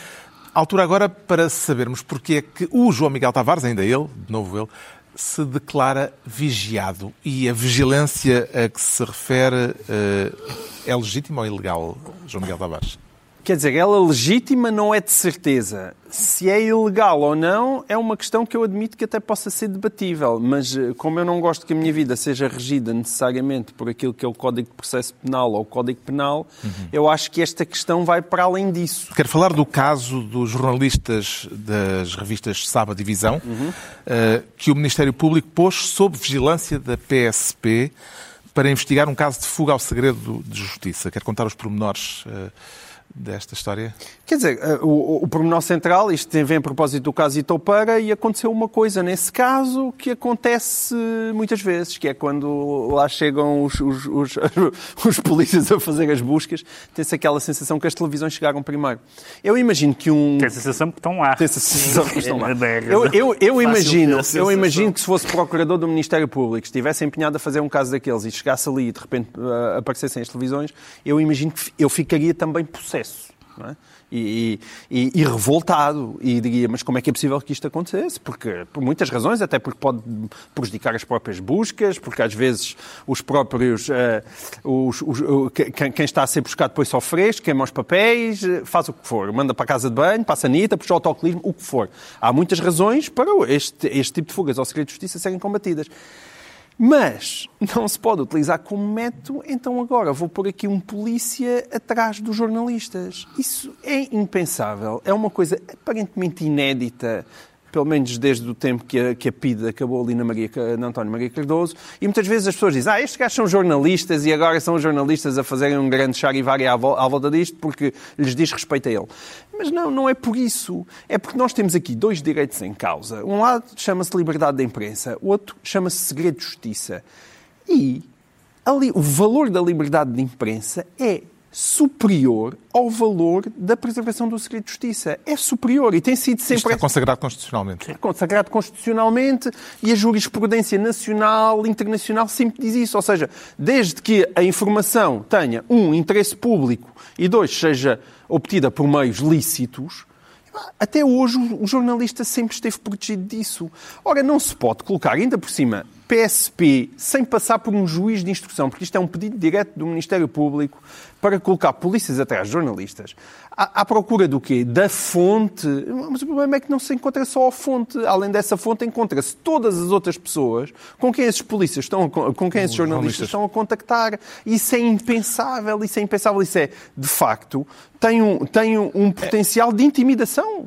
Altura agora para sabermos porque é que o João Miguel Tavares, ainda ele, de novo ele, se declara vigiado. E a vigilância a que se refere uh, é legítima ou ilegal, João Miguel Tavares? Quer dizer, ela legítima não é de certeza. Se é ilegal ou não, é uma questão que eu admito que até possa ser debatível. Mas eh, como eu não gosto que a minha vida seja regida necessariamente por aquilo que é o Código de Processo Penal ou o Código Penal, uhum. eu acho que esta questão vai para além disso. Quero falar do caso dos jornalistas das revistas Sábado e Visão, uhum. uh, que o Ministério Público pôs sob vigilância da PSP para investigar um caso de fuga ao segredo de justiça. Quero contar os pormenores. Uh, desta história? Quer dizer, eh, o, o pormenor central, isto vem a propósito do caso Itoupara, e aconteceu uma coisa nesse caso que acontece muitas vezes, que é quando lá chegam os, os, os, os polícias a fazer as buscas, tem-se aquela sensação que as televisões chegaram primeiro. Eu imagino que um... Tem a sensação que estão lá. Tem a sensação que estão lá. Eu, eu, eu imagino, eu imagino que se fosse procurador do Ministério Público, estivesse empenhado a fazer um caso daqueles e chegasse ali e de repente uh, aparecessem as televisões, eu imagino que eu ficaria também possesso processo. É? E, e, e, revoltado. E diria, mas como é que é possível que isto acontecesse? Porque, por muitas razões, até porque pode prejudicar as próprias buscas, porque às vezes os próprios. Uh, os, os, quem, quem, está a ser buscado depois sofre, queima os papéis, eh, faz o que for. Manda para a casa de banho, passa a sanita, puxa o autocolismo, o que for. Há muitas razões para este, este tipo de fugas ao segredo de justiça serem combatidas. Mas não se pode utilizar como método, então agora vou pôr aqui um polícia atrás dos jornalistas. Isso é impensável. É uma coisa aparentemente inédita pelo menos desde o tempo que a, que a PIDE acabou ali na, Maria, na António Maria Cardoso, e muitas vezes as pessoas dizem, ah, estes gajos são jornalistas e agora são jornalistas a fazerem um grande charivari à, volta disto porque lhes diz respeito a ele. Mas não, não é por isso. É porque nós temos aqui dois direitos em causa. Um lado chama-se liberdade da imprensa, o outro chama-se segredo de justiça. E ali, o valor da liberdade de imprensa é superior ao valor da preservação do segredo de justiça. É superior e tem sido sempre... Isto é consagrado constitucionalmente. É consagrado constitucionalmente e a jurisprudência nacional, internacional sempre diz isso. Ou seja, desde que a informação tenha, um, interesse público e, dois, seja obtida por meios lícitos, até hoje o jornalista sempre esteve protegido disso. Ora, não se pode colocar ainda por cima PSP sem passar por um juiz de instrução, porque isto é um pedido direto do Ministério Público para colocar polícias atrás de jornalistas, à, à, procura do quê? Da fonte. Mas o problema é que não se encontra só a fonte. Além dessa fonte, encontra-se todas as outras pessoas com quem esses polícias estão, com quem esses jornalistas estão a contactar. Isso é impensável, isso é impensável, isso é, de facto, tem um, tem um potencial de intimidação.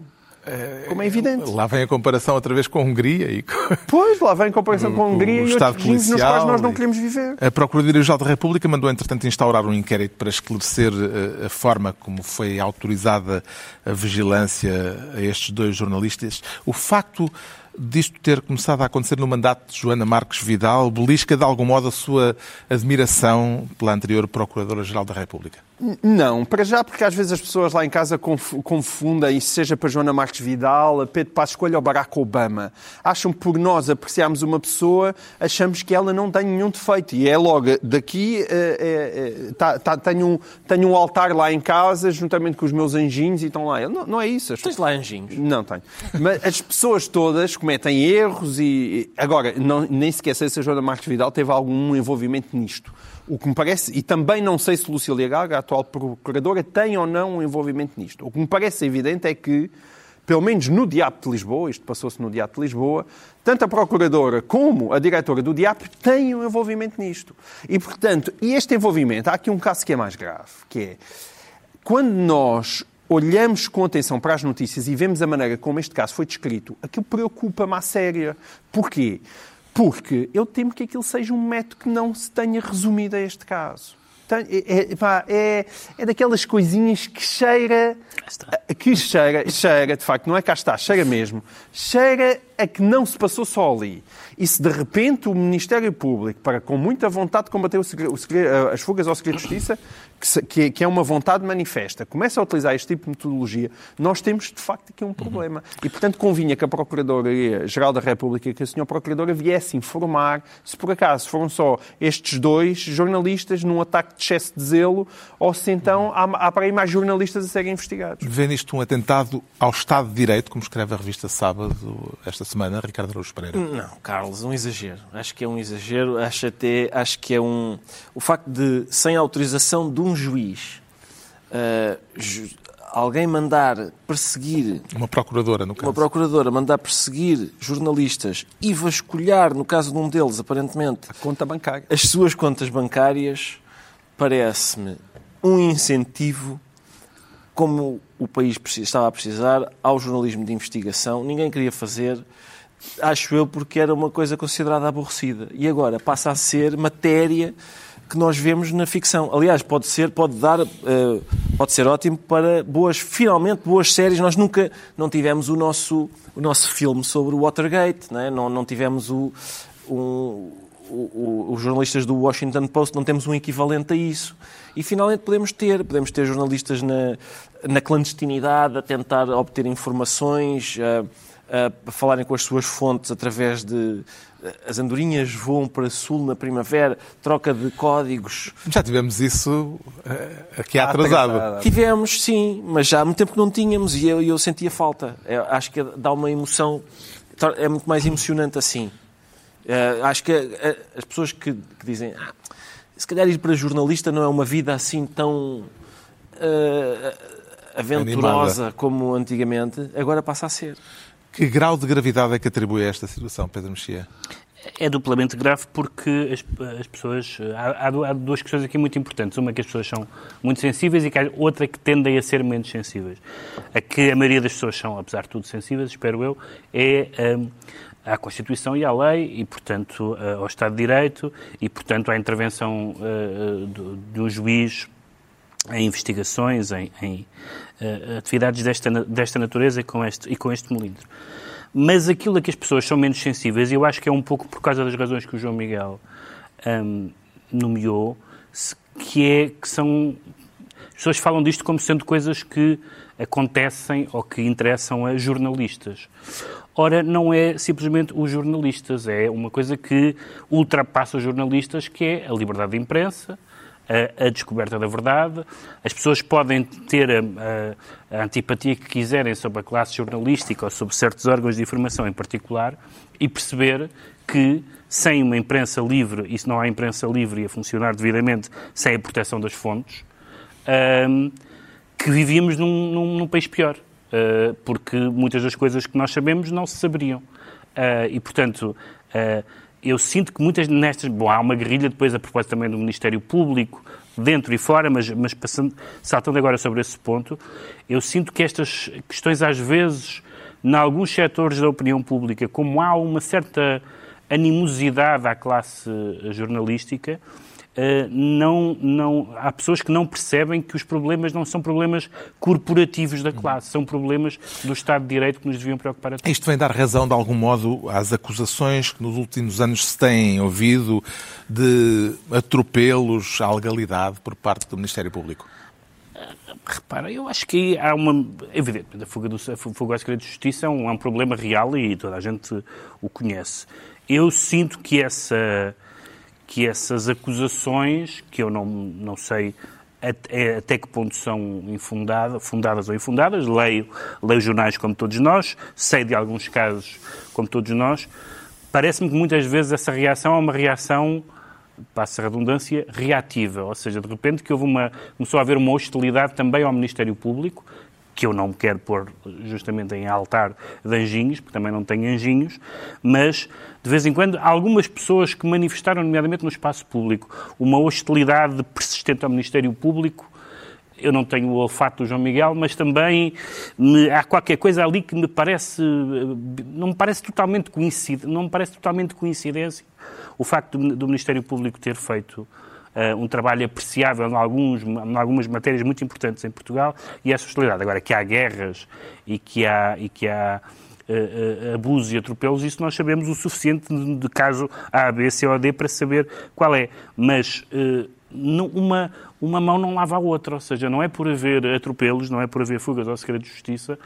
Como é evidente. Lá vem a comparação outra vez com a Hungria. E com... Pois, lá vem a comparação com a Hungria e outros regimes nos quais nós não queremos viver. A Procuradoria-Geral da República mandou, entretanto, instaurar um inquérito para esclarecer eh, a forma como foi autorizada a vigilância a estes dois jornalistas. O facto disto ter começado a acontecer no mandato de Joana Marques Vidal belisca de algum modo a sua admiração pela anterior Procuradora-Geral da República? Não, para já, porque às vezes as pessoas lá em casa confundem, seja para Joana Marques Vidal, a Pedro Passos Coelho ou Barack Obama. Acham que por nós apreciarmos uma pessoa, achamos que ela não tem nenhum defeito. E é logo daqui, é, é, tá, tá, tenho, um, tenho um altar lá em casa, juntamente com os meus anjinhos, e estão lá. Não, não é isso. As... Tens lá anjinhos? Não tenho. Mas as pessoas todas cometem erros e. Agora, não, nem sequer sei se a Joana Marques Vidal teve algum envolvimento nisto. O que me parece, e também não sei se Lucília Gaga, a atual procuradora, tem ou não um envolvimento nisto. O que me parece evidente é que, pelo menos no DIAP de Lisboa, isto passou-se no DIAP de Lisboa, tanto a procuradora como a diretora do DIAP têm um envolvimento nisto. E, portanto, e este envolvimento, há aqui um caso que é mais grave, que é quando nós olhamos com atenção para as notícias e vemos a maneira como este caso foi descrito, aquilo preocupa-me à séria. Porquê? Porque eu temo que aquilo seja um método que não se tenha resumido a este caso. É, é, é, é daquelas coisinhas que cheira, que cheira, cheira, de facto, não é cá está, cheira mesmo, cheira a que não se passou só ali. E se de repente o Ministério Público, para com muita vontade de combater o segredo, o segredo, as fugas ao segredo de justiça, que, que, é uma vontade manifesta, começa a utilizar este tipo de metodologia, nós temos de facto aqui um problema. E portanto convinha que a Procuradoria-Geral da República, que a Sra. Procuradora viesse informar se por acaso foram só estes dois jornalistas num ataque de excesso de zelo ou se então há, há para aí mais jornalistas a serem investigados. Vê nisto um atentado ao Estado de Direito, como escreve a revista Sábado esta semana, Ricardo Araújo Pereira? Não, Carlos, um exagero. Acho que é um exagero. Acho até, acho que é um... O facto de, sem autorização de um juiz, uh, ju... alguém mandar perseguir Uma procuradora, no caso. uma procuradora mandar perseguir jornalistas e vasculhar, no caso de um deles, aparentemente, Conta bancária. as suas contas bancárias, parece-me um incentivo, como o país estava a precisar, ao jornalismo de investigação. Ninguém queria fazer, acho eu, porque era uma coisa considerada aborrecida. E agora passa a ser matéria que nós vemos na ficção. Aliás, pode ser, pode dar, eh, pode ser ótimo para boas, finalmente boas séries. Nós nunca não tivemos o nosso o nosso filme sobre o Watergate, não, é? não, não tivemos o, um- o- o- os jornalistas do Washington Post, não temos um equivalente a isso. E finalmente podemos ter, podemos ter jornalistas na, na clandestinidade a tentar obter informações, a, a falarem com as suas fontes através de as andorinhas voam para sul na primavera, troca de códigos. Já tivemos isso eh, aqui Ah, atrasado. Tivemos, sim, mas já há muito tempo que não tínhamos e eu, eu sentia falta. Eu acho que dá uma emoção, é muito mais emocionante assim. Eh, acho que eh, as pessoas que, que dizem ah, se calhar ir para jornalista não é uma vida assim tão eh, aventurosa como antigamente, agora passa a ser. Que grau de gravidade é que atribui a esta situação, Pedro Mexia? É duplamente grave porque as, as pessoas. Há, há- há duas questões aqui muito importantes. Uma que as pessoas são muito sensíveis e que há outra que tendem a ser menos sensíveis. A que a maioria das pessoas são, apesar de tudo, sensíveis, espero eu, é hum, à Constituição e à lei e, portanto, eh, ao Estado de Direito e, portanto, à intervenção eh, de um juiz em investigações, em, em, eh, atividades desta, desta natureza e com este, e com este melindre. Mas aquilo a que as pessoas são menos sensíveis, e eu acho que é um pouco por causa das razões que o João Miguel hum, nomeou, que é que são. As pessoas falam disto como sendo coisas que acontecem ou que interessam a jornalistas. Ora, não é simplesmente os jornalistas, é uma coisa que ultrapassa os jornalistas, que é a liberdade de imprensa, a, a descoberta da verdade. As pessoas podem ter a, a- a antipatia que quiserem sobre a classe jornalística ou sobre certos órgãos de informação em particular e perceber que sem uma imprensa livre, e se não há imprensa livre a funcionar devidamente sem a proteção das fontes, hum, que vivíamos num, num- num país pior. Uh, porque muitas das coisas que nós sabemos não se saberiam. Uh, e, portanto, uh, eu sinto que muitas nestas. Bom, há uma guerrilha depois a propósito também do Ministério Público, dentro e fora, mas, mas passando, saltando agora sobre esse ponto, eu sinto que estas questões, às vezes, em alguns setores da opinião pública, como há uma certa animosidade à classe jornalística, Uh, não, não, há pessoas que não percebem que os problemas não são problemas corporativos da classe, são problemas do Estado de Direito que nos deviam preocupar a todos. Isto vem dar razão, de algum modo, às acusações que nos últimos anos se têm ouvido de atropelos à legalidade por parte do Ministério Público. Repara, eu acho que há uma. Evidentemente, a fuga, do, a fuga ao segredo de justiça é um, é um problema real e toda a gente o conhece. Eu sinto que essa que essas acusações, que eu não, não sei até, até que ponto são infundadas, fundadas ou infundadas, leio, leio jornais como todos nós, sei de alguns casos como todos nós, parece-me que muitas vezes essa reação é uma reação, passa a redundância, reativa, ou seja, de repente que houve uma, começou a haver uma hostilidade também ao Ministério Público, que eu não me quero pôr justamente em altar de anjinhos, porque também não tenho anjinhos, mas de vez em quando algumas pessoas que manifestaram, nomeadamente no espaço público, uma hostilidade persistente ao Ministério Público. Eu não tenho o olfato do João Miguel, mas também me, há qualquer coisa ali que me parece não me parece totalmente coincidência, não me parece totalmente coincidência o facto do, do Ministério Público ter feito um trabalho apreciável em, alguns, em algumas matérias muito importantes em Portugal e essa hostilidade. Agora, que há guerras e que há, e que há uh, uh, abusos e atropelos, isso nós sabemos o suficiente de, de caso A, B, C ou D para saber qual é. Mas uma, uma mão não lava a outra, ou seja, não é por haver atropelos, não é por haver fugas ao segredo de justiça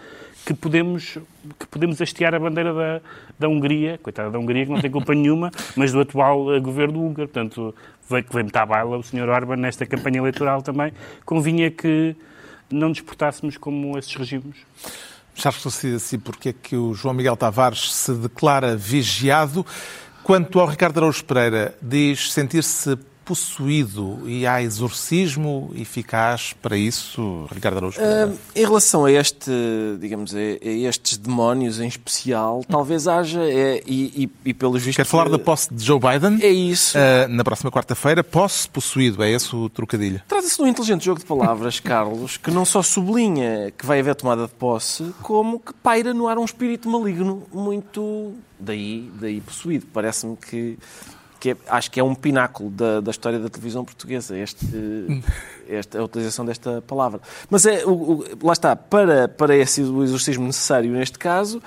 que podemos, que podemos hastear a bandeira da, da Hungria, coitada da Hungria que não tem culpa nenhuma, mas do atual uh, governo húngaro. Portanto, veio que vem-me à baila o Sr. Orban nesta campanha eleitoral também, convinha que não nos portássemos como esses regimes. Já esclarecido assim porque é que o João Miguel Tavares se declara vigiado. Quanto ao Ricardo Araújo Pereira, diz sentir-se possuído e há exorcismo eficaz para isso, Ricardo Araújo? Uh, em relação a este, digamos, a, a, estes demónios em especial, talvez haja, é, e, e, e pelos vistos... Quer falar da posse de Joe Biden? É isso. Uh, na próxima quarta-feira, posse possuído, é esse o trocadilho? Trata-se de um inteligente jogo de palavras, Carlos, que não só sublinha que vai haver tomada de posse, como que paira no ar um espírito maligno muito... Daí, daí possuído. Parece-me que que é, acho que é um pináculo da, da história da televisão portuguesa, este, esta, a utilização desta palavra. Mas é, o, o, lá está, para, para esse o exorcismo necessário neste caso,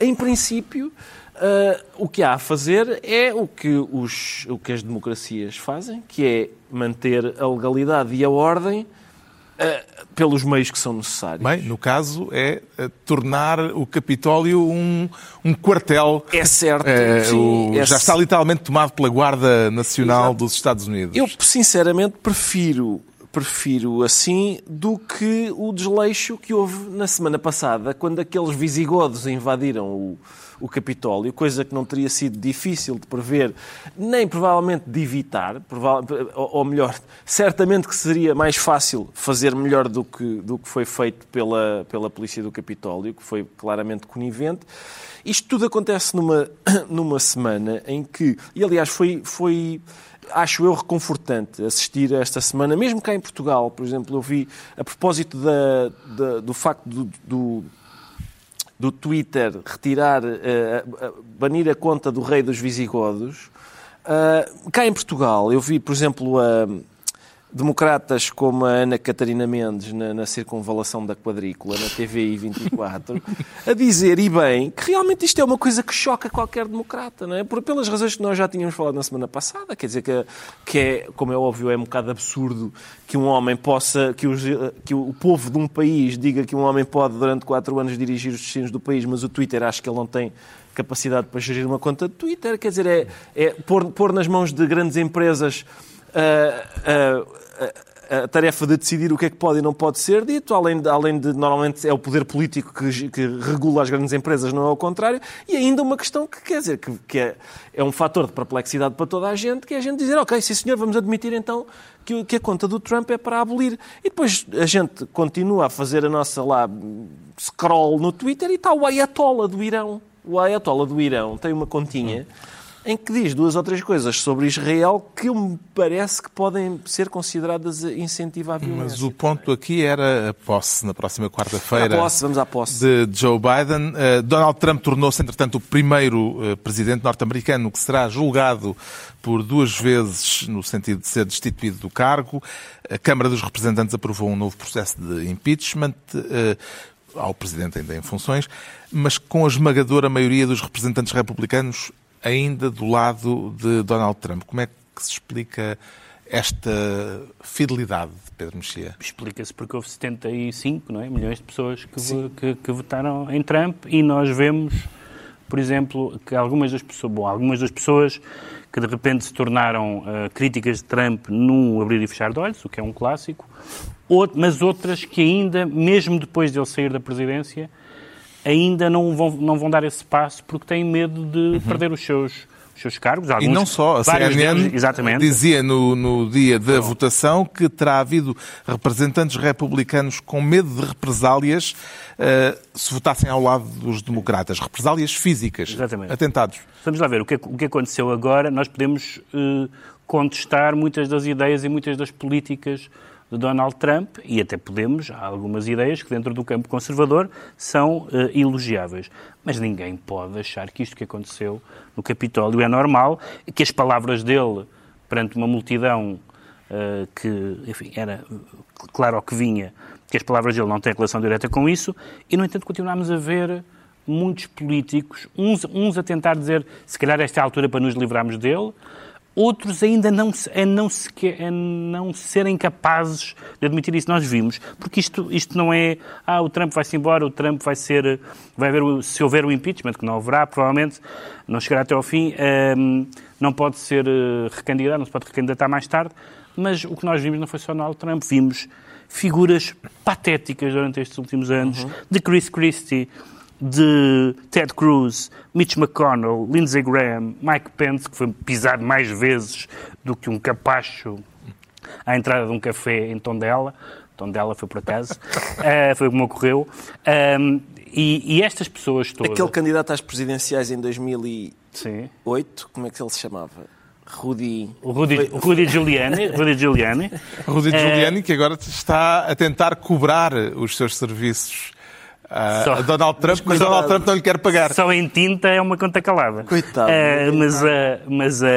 em princípio, uh, o que há a fazer é o que, os, o que as democracias fazem, que é manter a legalidade e a ordem pelos meios que são necessários. Bem, no caso é uh, tornar o Capitólio um, um quartel. É certo. Uh, sim, o, é já está literalmente tomado pela Guarda Nacional Exato. dos Estados Unidos. Eu, sinceramente, prefiro prefiro assim do que o desleixo que houve na semana passada, quando aqueles visigodos invadiram o, o Capitólio, coisa que não teria sido difícil de prever, nem provavelmente de evitar, ou melhor, certamente que seria mais fácil fazer melhor do que, do que foi feito pela, pela Polícia do Capitólio, que foi claramente conivente. Isto tudo acontece numa, numa semana em que, e aliás foi, foi acho eu reconfortante assistir a esta semana, mesmo cá em Portugal, por exemplo, eu vi, a propósito da, da, do facto do, do, do Twitter retirar, uh, banir a conta do rei dos visigodos, uh, cá em Portugal eu vi, por exemplo, a. Uh, democratas como a Ana Catarina Mendes na, na circunvalação da quadrícula, na TVI 24, a dizer, e bem, que realmente isto é uma coisa que choca qualquer democrata, não é? Por, pelas razões que nós já tínhamos falado na semana passada, quer dizer que, que é, como é óbvio, é um bocado absurdo que um homem possa, que, os, que o povo de um país diga que um homem pode durante quatro anos dirigir os destinos do país, mas o Twitter acha que ele não tem capacidade para gerir uma conta de Twitter, quer dizer, é, é pôr, pôr nas mãos de grandes empresas uh, uh, a, tarefa de decidir o que é que pode e não pode ser dito, além de, além de normalmente é o poder político que, que regula as grandes empresas, não é o contrário, e ainda uma questão que quer dizer que, que é, é, um fator de perplexidade para toda a gente, que é a gente dizer, ok, sim senhor, vamos admitir então que, que a conta do Trump é para abolir. E depois a gente continua a fazer a nossa lá scroll no Twitter e está o Ayatollah do Irão. O Ayatollah do Irão tem uma continha em que diz duas ou três coisas sobre Israel que me parece que podem ser consideradas incentivo à violência. Mas o ponto aqui era a posse, na próxima quarta-feira. Posse, vamos à posse. De Joe Biden. Uh, Donald Trump tornou-se, entretanto, o primeiro uh, presidente norte-americano que será julgado por duas vezes no sentido de ser destituído do cargo. A Câmara dos Representantes aprovou um novo processo de impeachment. Uh, ao presidente ainda em funções, mas com a esmagadora maioria dos representantes republicanos ainda do lado de Donald Trump. Como é que se explica esta fidelidade de Pedro Mexia? Explica-se porque houve 75 não é, milhões de pessoas que, que, que, votaram em Trump e nós vemos, por exemplo, que algumas das pessoas, bom, algumas das pessoas que de repente se tornaram uh, críticas de Trump num abrir e fechar de olhos, o que é um clássico, mas outras que ainda, mesmo depois de ele sair da presidência, ainda não vão, não vão dar esse passo porque têm medo de uhum. perder os seus, os seus cargos. Alguns, e não só, a CNN deles, dizia no, no dia da votação que terá havido representantes republicanos com medo de represálias uh, se votassem ao lado dos democratas. Represálias físicas, exatamente. atentados. Vamos lá ver, o que, o que aconteceu agora, nós podemos uh, contestar muitas das ideias e muitas das políticas de Donald Trump e até podemos, há algumas ideias que dentro do campo conservador são uh, elogiáveis. Mas ninguém pode achar que isto que aconteceu no Capitólio é normal, que as palavras dele perante uma multidão uh, que, enfim, era claro que vinha, que as palavras dele não têm relação direta com isso, e no entanto continuamos a ver muitos políticos, uns, uns a tentar dizer se calhar esta é a altura para nos livrarmos dele, outros ainda não, a não, se, a não serem capazes de admitir isso. Nós vimos, porque isto, isto não é, ah, o Trump vai-se embora, o Trump vai ser, vai haver, se houver o impeachment, que não haverá, provavelmente não chegará até ao fim, um, ehm, não pode ser uh, recandidato, não se pode recandidatar mais tarde, mas o que nós vimos não foi só Donald Trump, vimos figuras patéticas durante estes últimos anos, uhum. de Chris Christie, de Ted Cruz, Mitch McConnell, Lindsey Graham, Mike Pence, que foi pisado mais vezes do que um capacho à entrada de um café em Tondela. Tondela foi por acaso. uh, foi como ocorreu. Um, e, e, estas pessoas todas... Aquele candidato às presidenciais em 2008, Sim. como é que ele se chamava? Rudy... O Rudy. Rudy Giuliani. Rudy Giuliani. Rudy Giuliani, que agora está a tentar cobrar os seus serviços Uh, só, Donald Trump, mas, mas Donald Trump não lhe quer pagar. Só em tinta é uma conta calada. Coitado. Uh, mas uh, mas uh,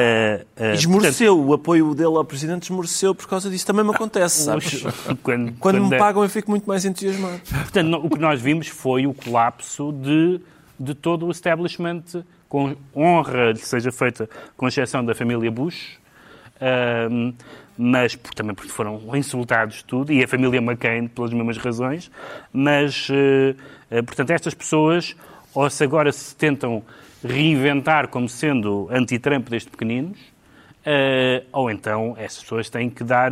esmoreceu, portanto, o apoio dele ao presidente esmoreceu por causa disso. Também me acontece, sabes? Quando, quando, quando me é- pagam eu fico muito mais entusiasmado. Portanto, o que nós vimos foi o colapso de, de todo o establishment, com honra que seja feita, com exceção da família Bush. Uh, mas também porque foram insultados tudo, e a família McCain pelas mesmas razões, mas, eh, eh, portanto, estas pessoas, ou se agora se tentam reinventar como sendo anti-Trump desde pequeninos, eh, ou então essas pessoas têm que dar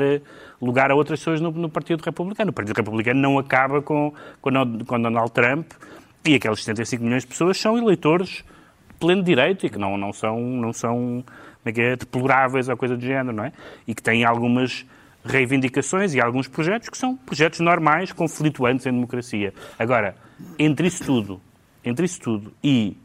lugar a outras pessoas no, no Partido Republicano. O Partido Republicano não acaba com, com, com Donald Trump, e aqueles 75 milhões de pessoas são eleitores pleno direito e que não, não são, não são é é, deploráveis ou coisa do género, não é? E que têm algumas reivindicações e alguns projetos que são projetos normais, conflituantes em democracia. Agora, entre isso tudo, entre isso tudo e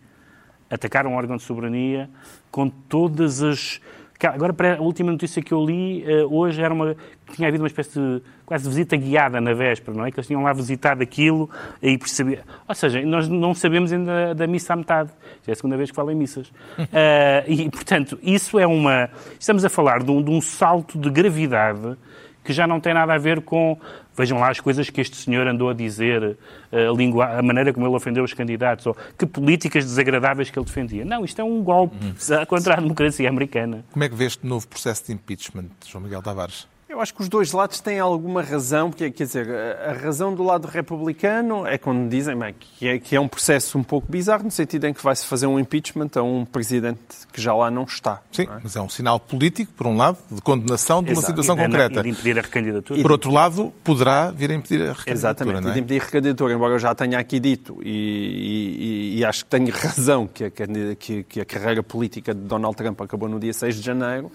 atacar um órgão de soberania com todas as Agora, para a última notícia que eu li, uh, hoje era uma. tinha havido uma espécie de quase visita guiada na véspera, não é? Que eles tinham lá visitado aquilo e percebiam. Ou seja, nós não sabemos ainda da missa à metade. Já é a segunda vez que falo em missas. Uh, e, portanto, isso é uma. Estamos a falar de um, de um salto de gravidade que já não tem nada a ver com. Vejam lá as coisas que este senhor andou a dizer, a, língua, a maneira como ele ofendeu os candidatos, ou que políticas desagradáveis que ele defendia. Não, isto é um golpe hum. contra a democracia americana. Como é que vê este novo processo de impeachment, João Miguel Tavares? Eu acho que os dois lados têm alguma razão, porque, quer dizer, a razão do lado republicano é quando dizem bem, que, é, que é um processo um pouco bizarro, no sentido em que vai-se fazer um impeachment a um presidente que já lá não está. Sim, não é? mas é um sinal político, por um lado, de condenação de Exato. uma situação e de, concreta. E de impedir a recandidatura. Por outro lado, poderá vir a impedir a recandidatura. Exatamente, não é? de impedir a recandidatura, embora eu já tenha aqui dito, e, e, e acho que tenho razão que a, que, que a carreira política de Donald Trump acabou no dia 6 de janeiro,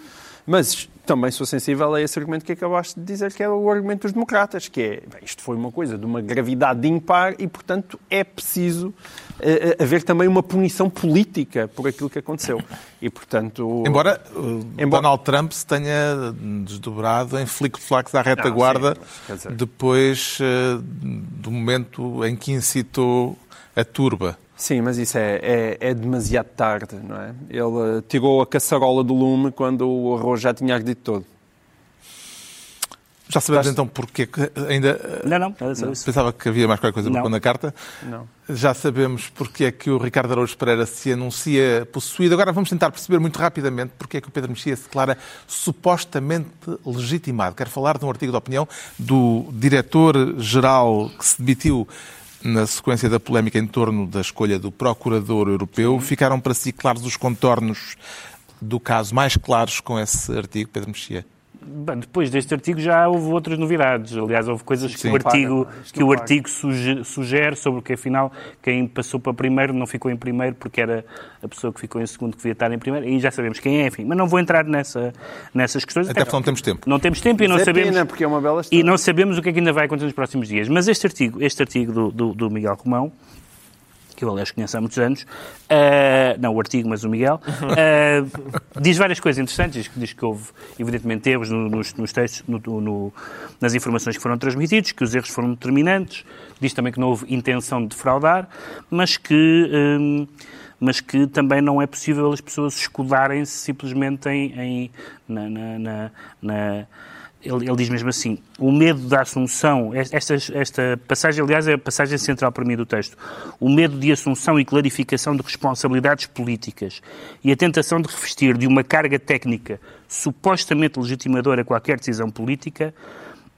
mas também sou sensível a esse argumento que acabaste de dizer, que é o argumento dos democratas, que é, bem, isto foi uma coisa de uma gravidade impar e, portanto, é preciso uh, haver também uma punição política por aquilo que aconteceu. E, portanto... Embora, uh, embora... Donald Trump se tenha desdobrado em flic-flacs à retaguarda ah, depois uh, do momento em que incitou a turba. Sim, mas isso é, é, é, demasiado tarde, não é? Ele tirou a caçarola do lume quando o arroz já tinha ardido todo. Já sabemos então porque ainda. Não, não, não. Pensava que havia mais qualquer coisa para pôr na carta. Não. Já sabemos porque é que o Ricardo Araújo Pereira se anuncia possuído. Agora vamos tentar perceber muito rapidamente porque é que o Pedro Mexia se declara supostamente legitimado. Quero falar de um artigo de opinião do diretor-geral que se demitiu na sequência da polémica em torno da escolha do Procurador Europeu, ficaram para si claros os contornos do caso, mais claros com esse artigo, Pedro Mexia? Bem, depois deste artigo já houve outras novidades. Aliás, houve coisas que Sim, o artigo, que o artigo sugere sobre que, afinal, quem passou para primeiro não ficou em primeiro porque era a pessoa que ficou em segundo que devia estar em primeiro. E já sabemos quem é, enfim. Mas não vou entrar nessa, nessas questões. Até porque não temos tempo. Não temos tempo e não é sabemos... Pena, porque é uma bela e não sabemos o que é que ainda vai acontecer nos próximos dias. Mas este artigo, este artigo do, do, do Miguel Romão, que eu aliás conheço há muitos anos, uh, não o artigo, mas o Miguel, uh, diz várias coisas interessantes, diz, diz que houve, evidentemente, erros no, nos, nos, textos, no, no, nas informações que foram transmitidos, que os erros foram determinantes, diz também que não houve intenção de defraudar, mas que... Um, eh, mas que também não é possível as pessoas escudarem-se simplesmente em, em na, na, na, na ele, ele, diz mesmo assim: o medo da assunção, esta, esta passagem, aliás, é a passagem central para mim do texto, o medo de assunção e clarificação de responsabilidades políticas e a tentação de revestir de uma carga técnica supostamente legitimadora qualquer decisão política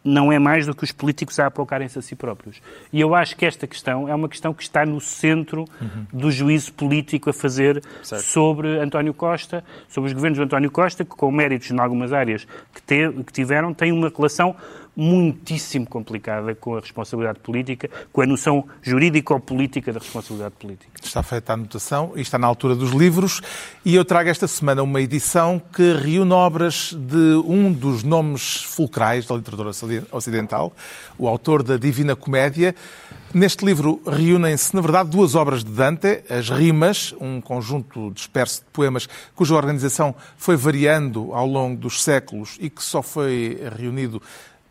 não é mais do que os políticos a apocarem-se a si próprios. E eu acho que esta questão é uma questão que está no centro uhum. do juízo político a fazer certo. sobre António Costa, sobre os governos de António Costa, que com méritos em algumas áreas que, te, que tiveram, têm uma relação muitíssimo complicada com a responsabilidade política, com a noção jurídica ou política da responsabilidade política. Está feita a anotação e está na altura dos livros. E eu trago esta semana uma edição que reúne obras de um dos nomes fulcrais da literatura ocidental, o autor da Divina Comédia. Neste livro reúnem-se, na verdade, duas obras de Dante, as Rimas, um conjunto disperso de poemas cuja organização foi variando ao longo dos séculos e que só foi reunido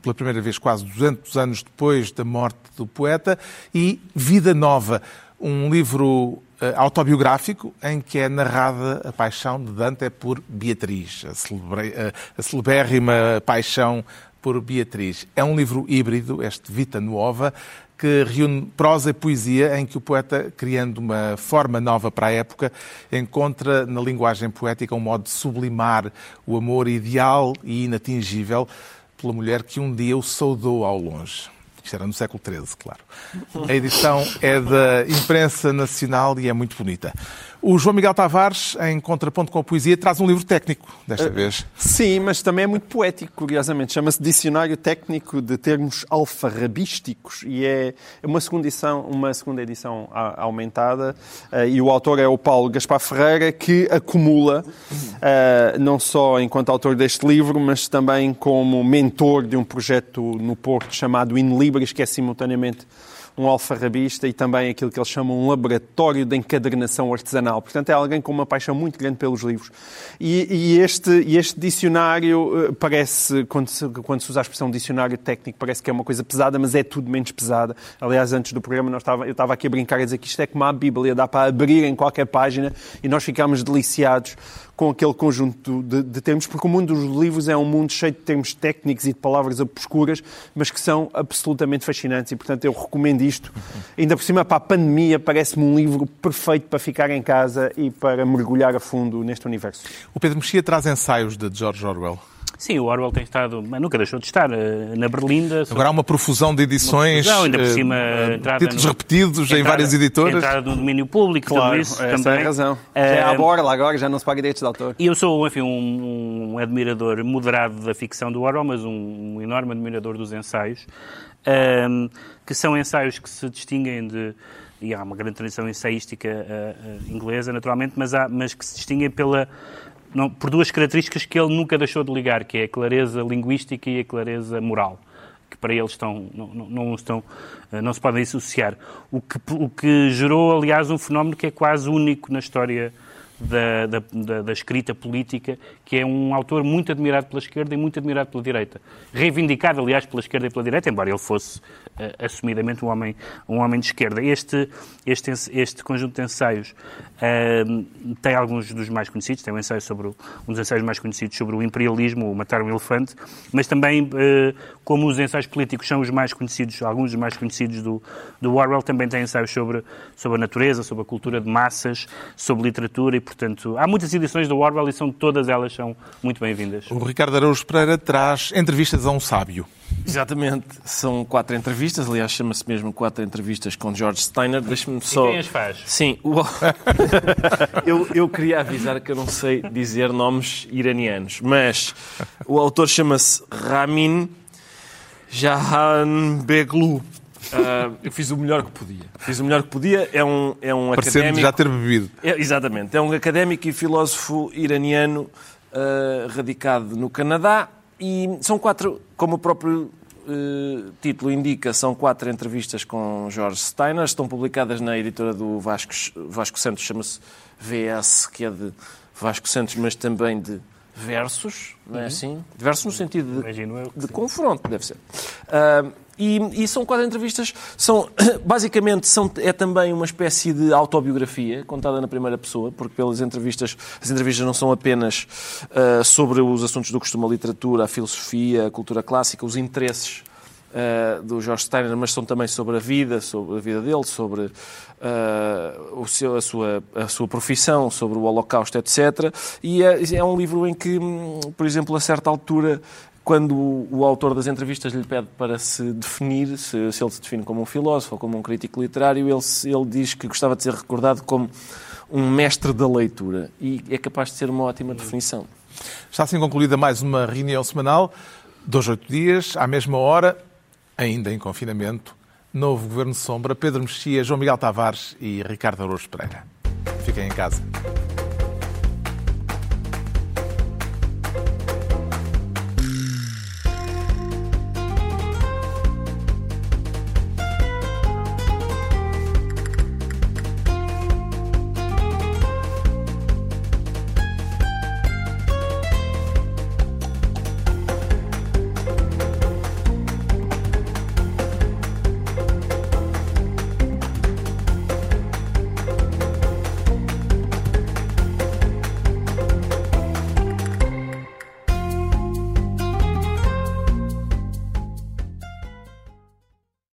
pela primeira vez quase 200 anos depois da morte do poeta, e Vida Nova, um livro eh, autobiográfico em que é narrada a paixão de Dante por Beatriz, a, celebre... Eh, a celebérrima paixão por Beatriz. É um livro híbrido, este Vita Nova, que reúne prosa e poesia, em que o poeta, criando uma forma nova para a época, encontra na linguagem poética um modo de sublimar o amor ideal e inatingível pela mulher que um dia o saudou ao longe. Isto era no século XIII, claro. A edição é da imprensa nacional e é muito bonita. O João Miguel Tavares, em contraponto com a poesia, traz um livro técnico, desta uh, vez. Sim, mas também é muito poético, curiosamente. Chama-se Dicionário Técnico de Termos Alfarrabísticos e é uma segunda edição, uma segunda edição aumentada. Uh, e o autor é o Paulo Gaspar Ferreira, que acumula, uh, não só enquanto autor deste livro, mas também como mentor de um projeto no Porto chamado In Libris, que é simultaneamente um alfarrabista e também aquilo que eles chamam um laboratório de encadernação artesanal. Portanto, é alguém com uma paixão muito grande pelos livros. E, e este, este dicionário eh, parece, quando se, quando se usa a expressão dicionário técnico, parece que é uma coisa pesada, mas é tudo menos pesada. Aliás, antes do programa, nós estava, eu estava aqui a brincar e dizer que isto é como a Bíblia, dá para abrir em qualquer página e nós ficamos deliciados com aquele conjunto de, de, termos, porque o mundo dos livros é um mundo cheio de termos técnicos e de palavras obscuras, mas que são absolutamente fascinantes e, portanto, eu recomendo isto. Ainda por cima, para a pandemia, parece-me um livro perfeito para ficar em casa e para mergulhar a fundo neste universo. O Pedro Mexia traz ensaios de George Orwell. Sim, o Orwell tem estado, mas nunca deixou de estar eh, na Berlinda. Agora há uma profusão de edições, profusão, ainda por eh, cima, uh, títulos no, repetidos entrada, em várias editoras. Entrada no domínio público, claro, tudo isso essa também. É a razão. Uh, já é à borla agora, já não se paga direitos de autor. E eu sou, enfim, um, um, admirador moderado da ficção do Orwell, mas um, um enorme admirador dos ensaios, um, que são ensaios que se distinguem de e há uma grande tradição ensaística uh, uh, inglesa, naturalmente, mas, há, mas que se distinguem pela não, por duas características que ele nunca deixou de ligar, que é a clareza linguística e a clareza moral, que para eles estão, não, não, não estão, eh, não se podem associar. O que, o que gerou, aliás, um fenómeno que é quase único na história da, da, da, da, escrita política, que é um autor muito admirado pela esquerda e muito admirado pela direita. Reivindicado, aliás, pela esquerda e pela direita, embora ele fosse uh, assumidamente um homem, um homem de esquerda. Este, este, este conjunto de ensaios uh, tem alguns dos mais conhecidos, tem um ensaio sobre o, um dos ensaios mais conhecidos sobre o imperialismo, o Matar um Elefante, mas também, uh, como os ensaios políticos são os mais conhecidos, alguns dos mais conhecidos do, do Orwell, também tem ensaios sobre, sobre a natureza, sobre a cultura de massas, sobre literatura e portanto, há muitas edições do Orwell e são, todas elas são muito bem-vindas. O Ricardo Araújo Pereira traz entrevistas a um sábio. Exatamente, são quatro entrevistas, aliás, chama-se mesmo quatro entrevistas com George Steiner. Deixa-me só. E quem as faz? Sim, o... eu, eu queria avisar que eu não sei dizer nomes iranianos, mas o autor chama-se Ramin Jahanbeglu. Uh, eu fiz o melhor que podia. Fiz o melhor que podia. É um, é um académico. já ter bebido. É, exatamente. É um académico e filósofo iraniano uh, radicado no Canadá. E são quatro, como o próprio uh, título indica, são quatro entrevistas com George Steiner. Estão publicadas na editora do Vasco, Vasco Santos, chama-se VS, que é de Vasco Santos, mas também de versos, não é uhum. assim? Versos no sentido de, de confronto, deve ser. Uh, e, e, são quatro entrevistas, são, basicamente são, é também uma espécie de autobiografia contada na primeira pessoa, porque pelas entrevistas, as entrevistas não são apenas uh, sobre os assuntos do costume, a literatura, a filosofia, a cultura clássica, os interesses uh, do George Steiner, mas são também sobre a vida, sobre a vida dele, sobre uh, o seu, a, sua, a sua profissão, sobre o Holocausto, etc. E é, é um livro em que, hum, por exemplo, a certa altura quando o, autor das entrevistas lhe pede para se definir, se, se, ele se define como um filósofo ou como um crítico literário, ele, ele diz que gostava de ser recordado como um mestre da leitura. E é capaz de ser uma ótima definição. Está assim concluída mais uma reunião semanal. Dois, oito dias, à mesma hora, ainda em confinamento, novo Governo Sombra, Pedro Mexia, João Miguel Tavares e Ricardo Araújo Pereira. Fiquem em casa.